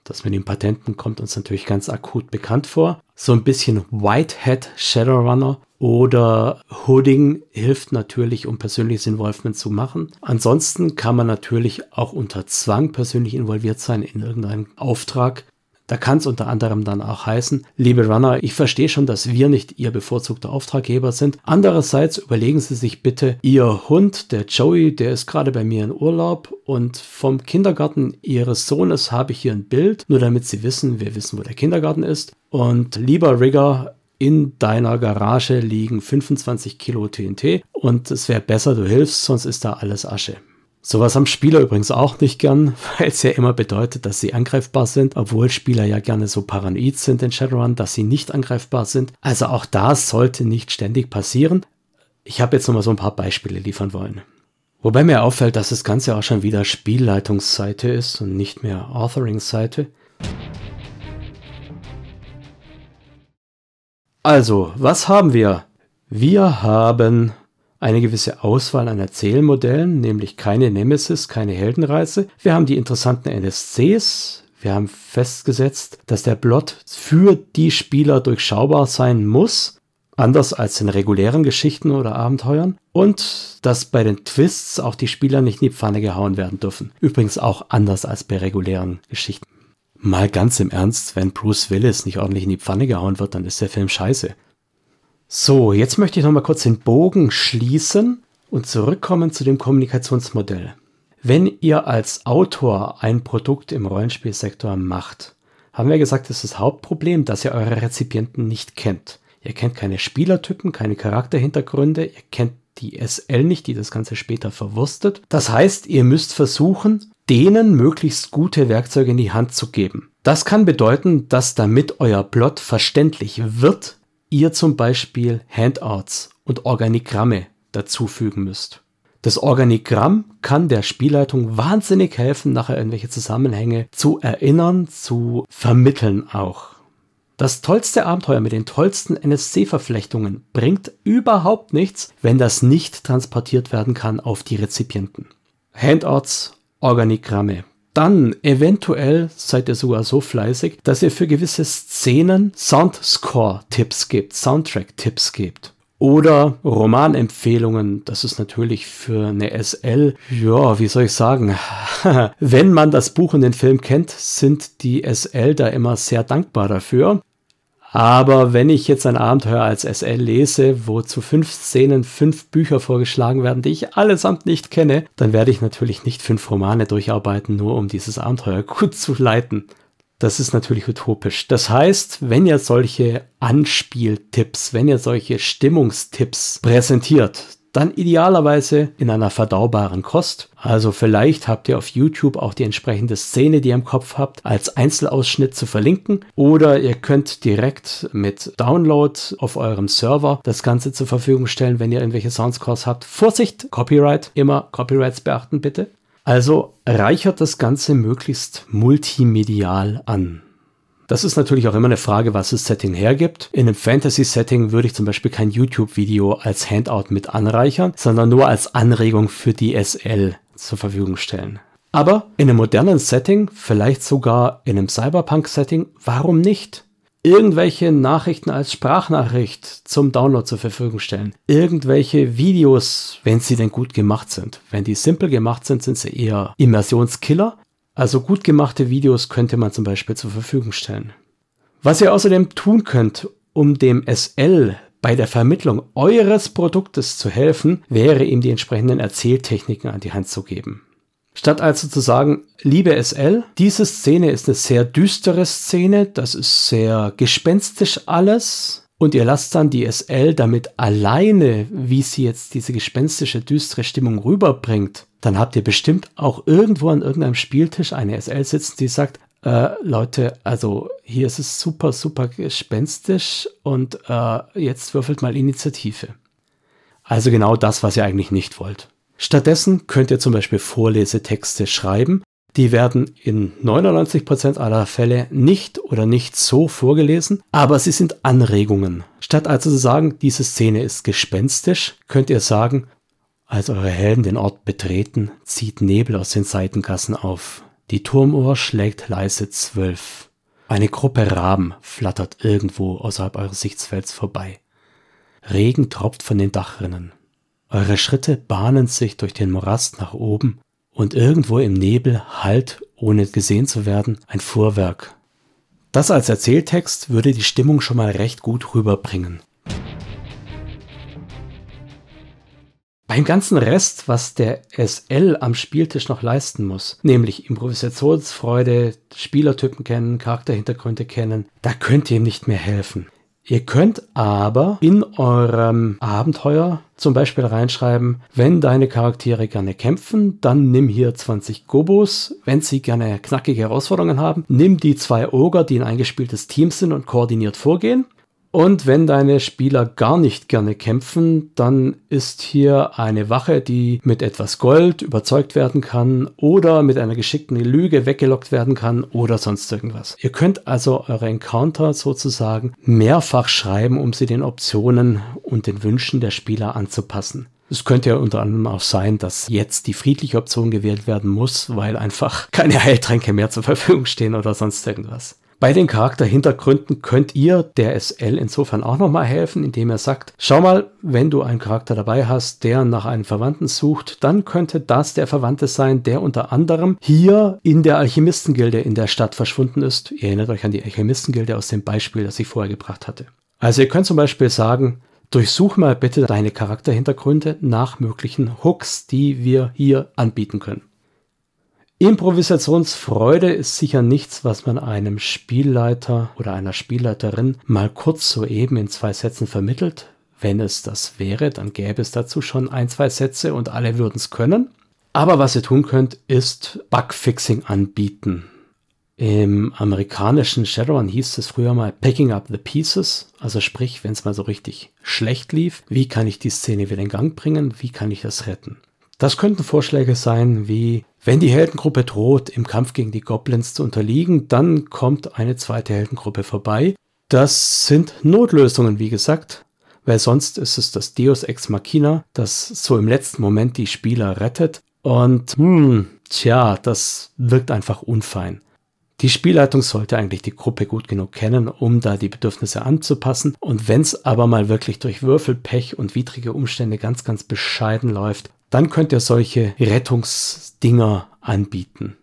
Das mit den Patenten kommt uns natürlich ganz akut bekannt vor. So ein bisschen Whitehead Shadowrunner oder Hooding hilft natürlich, um persönliches Involvement zu machen. Ansonsten kann man natürlich auch unter Zwang persönlich involviert sein in irgendeinen Auftrag. Da kann es unter anderem dann auch heißen, liebe Runner, ich verstehe schon, dass wir nicht Ihr bevorzugter Auftraggeber sind. Andererseits überlegen Sie sich bitte, Ihr Hund, der Joey, der ist gerade bei mir in Urlaub und vom Kindergarten Ihres Sohnes habe ich hier ein Bild, nur damit Sie wissen, wir wissen, wo der Kindergarten ist. Und lieber Rigger, in deiner Garage liegen 25 Kilo TNT und es wäre besser, du hilfst, sonst ist da alles Asche. Sowas haben Spieler übrigens auch nicht gern, weil es ja immer bedeutet, dass sie angreifbar sind, obwohl Spieler ja gerne so paranoid sind in Shadowrun, dass sie nicht angreifbar sind. Also auch das sollte nicht ständig passieren. Ich habe jetzt noch mal so ein paar Beispiele liefern wollen. Wobei mir auffällt, dass das Ganze auch schon wieder Spielleitungsseite ist und nicht mehr Authoring-Seite. Also, was haben wir? Wir haben eine gewisse Auswahl an Erzählmodellen, nämlich keine Nemesis, keine Heldenreise. Wir haben die interessanten NSCs. Wir haben festgesetzt, dass der Plot für die Spieler durchschaubar sein muss, anders als in regulären Geschichten oder Abenteuern. Und dass bei den Twists auch die Spieler nicht in die Pfanne gehauen werden dürfen. Übrigens auch anders als bei regulären Geschichten. Mal ganz im Ernst, wenn Bruce Willis nicht ordentlich in die Pfanne gehauen wird, dann ist der Film scheiße. So, jetzt möchte ich noch mal kurz den Bogen schließen und zurückkommen zu dem Kommunikationsmodell. Wenn ihr als Autor ein Produkt im Rollenspielsektor macht, haben wir gesagt, ist das Hauptproblem, dass ihr eure Rezipienten nicht kennt. Ihr kennt keine Spielertypen, keine Charakterhintergründe, ihr kennt die SL nicht, die das Ganze später verwurstet. Das heißt, ihr müsst versuchen, denen möglichst gute Werkzeuge in die Hand zu geben. Das kann bedeuten, dass damit euer Plot verständlich wird, ihr zum Beispiel Handouts und Organigramme dazufügen müsst. Das Organigramm kann der Spielleitung wahnsinnig helfen, nachher irgendwelche Zusammenhänge zu erinnern, zu vermitteln auch. Das tollste Abenteuer mit den tollsten NSC-Verflechtungen bringt überhaupt nichts, wenn das nicht transportiert werden kann auf die Rezipienten. Handouts, Organigramme, dann eventuell seid ihr sogar so fleißig, dass ihr für gewisse Szenen Soundscore-Tipps gebt, Soundtrack-Tipps gebt. Oder Romanempfehlungen, das ist natürlich für eine SL, ja, wie soll ich sagen, wenn man das Buch und den Film kennt, sind die SL da immer sehr dankbar dafür. Aber wenn ich jetzt ein Abenteuer als SL lese, wo zu fünf Szenen fünf Bücher vorgeschlagen werden, die ich allesamt nicht kenne, dann werde ich natürlich nicht fünf Romane durcharbeiten, nur um dieses Abenteuer gut zu leiten. Das ist natürlich utopisch. Das heißt, wenn ihr solche Anspieltipps, wenn ihr solche Stimmungstipps präsentiert, dann idealerweise in einer verdaubaren Kost. Also vielleicht habt ihr auf YouTube auch die entsprechende Szene, die ihr im Kopf habt, als Einzelausschnitt zu verlinken. Oder ihr könnt direkt mit Download auf eurem Server das Ganze zur Verfügung stellen, wenn ihr irgendwelche Soundscores habt. Vorsicht, Copyright, immer Copyrights beachten bitte. Also reichert das Ganze möglichst multimedial an. Das ist natürlich auch immer eine Frage, was das Setting hergibt. In einem Fantasy-Setting würde ich zum Beispiel kein YouTube-Video als Handout mit anreichern, sondern nur als Anregung für die SL zur Verfügung stellen. Aber in einem modernen Setting, vielleicht sogar in einem Cyberpunk-Setting, warum nicht? Irgendwelche Nachrichten als Sprachnachricht zum Download zur Verfügung stellen. Irgendwelche Videos, wenn sie denn gut gemacht sind. Wenn die simpel gemacht sind, sind sie eher Immersionskiller. Also gut gemachte Videos könnte man zum Beispiel zur Verfügung stellen. Was ihr außerdem tun könnt, um dem SL bei der Vermittlung eures Produktes zu helfen, wäre ihm die entsprechenden Erzähltechniken an die Hand zu geben. Statt also zu sagen, liebe SL, diese Szene ist eine sehr düstere Szene, das ist sehr gespenstisch alles, und ihr lasst dann die SL damit alleine, wie sie jetzt diese gespenstische, düstere Stimmung rüberbringt, dann habt ihr bestimmt auch irgendwo an irgendeinem Spieltisch eine SL sitzen, die sagt, äh, Leute, also hier ist es super, super gespenstisch und äh, jetzt würfelt mal Initiative. Also genau das, was ihr eigentlich nicht wollt. Stattdessen könnt ihr zum Beispiel Vorlesetexte schreiben. Die werden in 99% aller Fälle nicht oder nicht so vorgelesen, aber sie sind Anregungen. Statt also zu sagen, diese Szene ist gespenstisch, könnt ihr sagen, als eure Helden den Ort betreten, zieht Nebel aus den Seitengassen auf. Die Turmuhr schlägt leise zwölf. Eine Gruppe Raben flattert irgendwo außerhalb eures Sichtfelds vorbei. Regen tropft von den Dachrinnen. Eure Schritte bahnen sich durch den Morast nach oben und irgendwo im Nebel hallt, ohne gesehen zu werden, ein Fuhrwerk. Das als Erzähltext würde die Stimmung schon mal recht gut rüberbringen. Beim ganzen Rest, was der SL am Spieltisch noch leisten muss, nämlich Improvisationsfreude, Spielertypen kennen, Charakterhintergründe kennen, da könnt ihr ihm nicht mehr helfen. Ihr könnt aber in eurem Abenteuer zum Beispiel reinschreiben, wenn deine Charaktere gerne kämpfen, dann nimm hier 20 Gobos. Wenn sie gerne knackige Herausforderungen haben, nimm die zwei Oger, die ein eingespieltes Team sind und koordiniert vorgehen. Und wenn deine Spieler gar nicht gerne kämpfen, dann ist hier eine Wache, die mit etwas Gold überzeugt werden kann oder mit einer geschickten Lüge weggelockt werden kann oder sonst irgendwas. Ihr könnt also eure Encounter sozusagen mehrfach schreiben, um sie den Optionen und den Wünschen der Spieler anzupassen. Es könnte ja unter anderem auch sein, dass jetzt die friedliche Option gewählt werden muss, weil einfach keine Heiltränke mehr zur Verfügung stehen oder sonst irgendwas. Bei den Charakterhintergründen könnt ihr der SL insofern auch nochmal helfen, indem er sagt, schau mal, wenn du einen Charakter dabei hast, der nach einem Verwandten sucht, dann könnte das der Verwandte sein, der unter anderem hier in der Alchemistengilde in der Stadt verschwunden ist. Ihr erinnert euch an die Alchemistengilde aus dem Beispiel, das ich vorher gebracht hatte. Also ihr könnt zum Beispiel sagen, durchsuch mal bitte deine Charakterhintergründe nach möglichen Hooks, die wir hier anbieten können. Improvisationsfreude ist sicher nichts, was man einem Spielleiter oder einer Spielleiterin mal kurz soeben in zwei Sätzen vermittelt. Wenn es das wäre, dann gäbe es dazu schon ein, zwei Sätze und alle würden es können. Aber was ihr tun könnt, ist Bugfixing anbieten. Im amerikanischen Shadowrun hieß es früher mal Picking up the Pieces, also sprich, wenn es mal so richtig schlecht lief, wie kann ich die Szene wieder in Gang bringen, wie kann ich das retten. Das könnten Vorschläge sein wie, wenn die Heldengruppe droht, im Kampf gegen die Goblins zu unterliegen, dann kommt eine zweite Heldengruppe vorbei. Das sind Notlösungen, wie gesagt, weil sonst ist es das Deus Ex Machina, das so im letzten Moment die Spieler rettet. Und, hm, tja, das wirkt einfach unfein. Die Spielleitung sollte eigentlich die Gruppe gut genug kennen, um da die Bedürfnisse anzupassen. Und wenn es aber mal wirklich durch Würfel, Pech und widrige Umstände ganz, ganz bescheiden läuft, dann könnt ihr solche Rettungsdinger anbieten.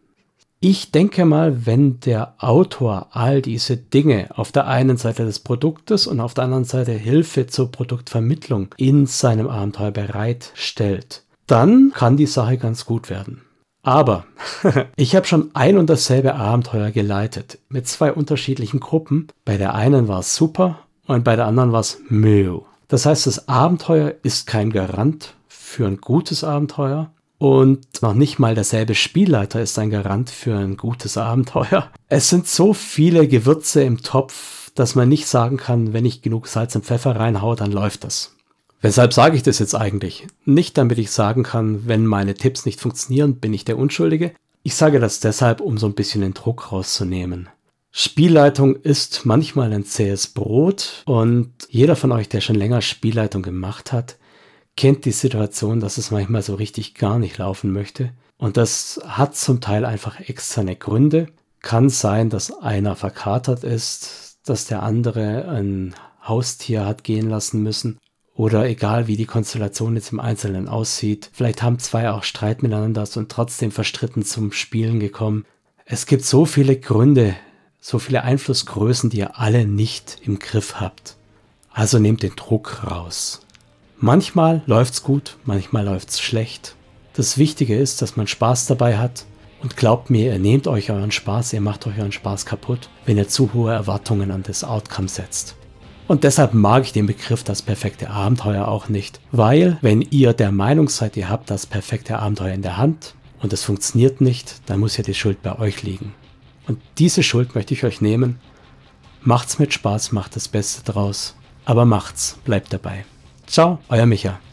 Ich denke mal, wenn der Autor all diese Dinge auf der einen Seite des Produktes und auf der anderen Seite Hilfe zur Produktvermittlung in seinem Abenteuer bereitstellt, dann kann die Sache ganz gut werden. Aber ich habe schon ein und dasselbe Abenteuer geleitet mit zwei unterschiedlichen Gruppen. Bei der einen war es super und bei der anderen war es Müll. Das heißt, das Abenteuer ist kein Garant für ein gutes Abenteuer. Und noch nicht mal derselbe Spielleiter ist ein Garant für ein gutes Abenteuer. Es sind so viele Gewürze im Topf, dass man nicht sagen kann, wenn ich genug Salz und Pfeffer reinhaue, dann läuft das. Weshalb sage ich das jetzt eigentlich? Nicht damit ich sagen kann, wenn meine Tipps nicht funktionieren, bin ich der Unschuldige. Ich sage das deshalb, um so ein bisschen den Druck rauszunehmen. Spielleitung ist manchmal ein zähes Brot und jeder von euch, der schon länger Spielleitung gemacht hat, kennt die Situation, dass es manchmal so richtig gar nicht laufen möchte. Und das hat zum Teil einfach externe Gründe. Kann sein, dass einer verkatert ist, dass der andere ein Haustier hat gehen lassen müssen. Oder egal wie die Konstellation jetzt im Einzelnen aussieht. Vielleicht haben zwei auch Streit miteinander und trotzdem verstritten zum Spielen gekommen. Es gibt so viele Gründe, so viele Einflussgrößen, die ihr alle nicht im Griff habt. Also nehmt den Druck raus. Manchmal läuft's gut, manchmal läuft's schlecht. Das Wichtige ist, dass man Spaß dabei hat. Und glaubt mir, ihr nehmt euch euren Spaß, ihr macht euch euren Spaß kaputt, wenn ihr zu hohe Erwartungen an das Outcome setzt. Und deshalb mag ich den Begriff das perfekte Abenteuer auch nicht, weil wenn ihr der Meinung seid, ihr habt das perfekte Abenteuer in der Hand und es funktioniert nicht, dann muss ja die Schuld bei euch liegen. Und diese Schuld möchte ich euch nehmen. Macht's mit Spaß, macht das Beste draus, aber macht's, bleibt dabei. Ciao, euer Micha.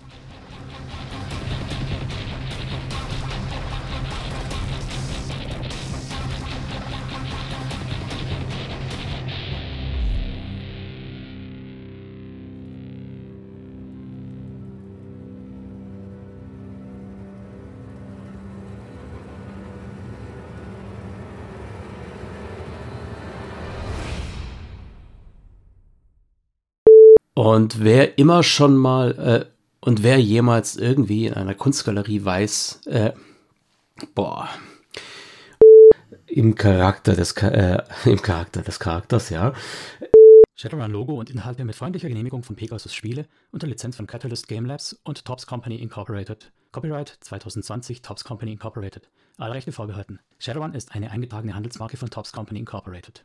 Und wer immer schon mal äh, und wer jemals irgendwie in einer Kunstgalerie weiß, äh, boah, im Charakter des äh, im Charakter des Charakters, ja. Shadowrun-Logo und Inhalte mit freundlicher Genehmigung von Pegasus Spiele unter Lizenz von Catalyst Game Labs und Tops Company Incorporated. Copyright 2020 Tops Company Incorporated. Alle Rechte vorbehalten. Shadowrun ist eine eingetragene Handelsmarke von Tops Company Incorporated.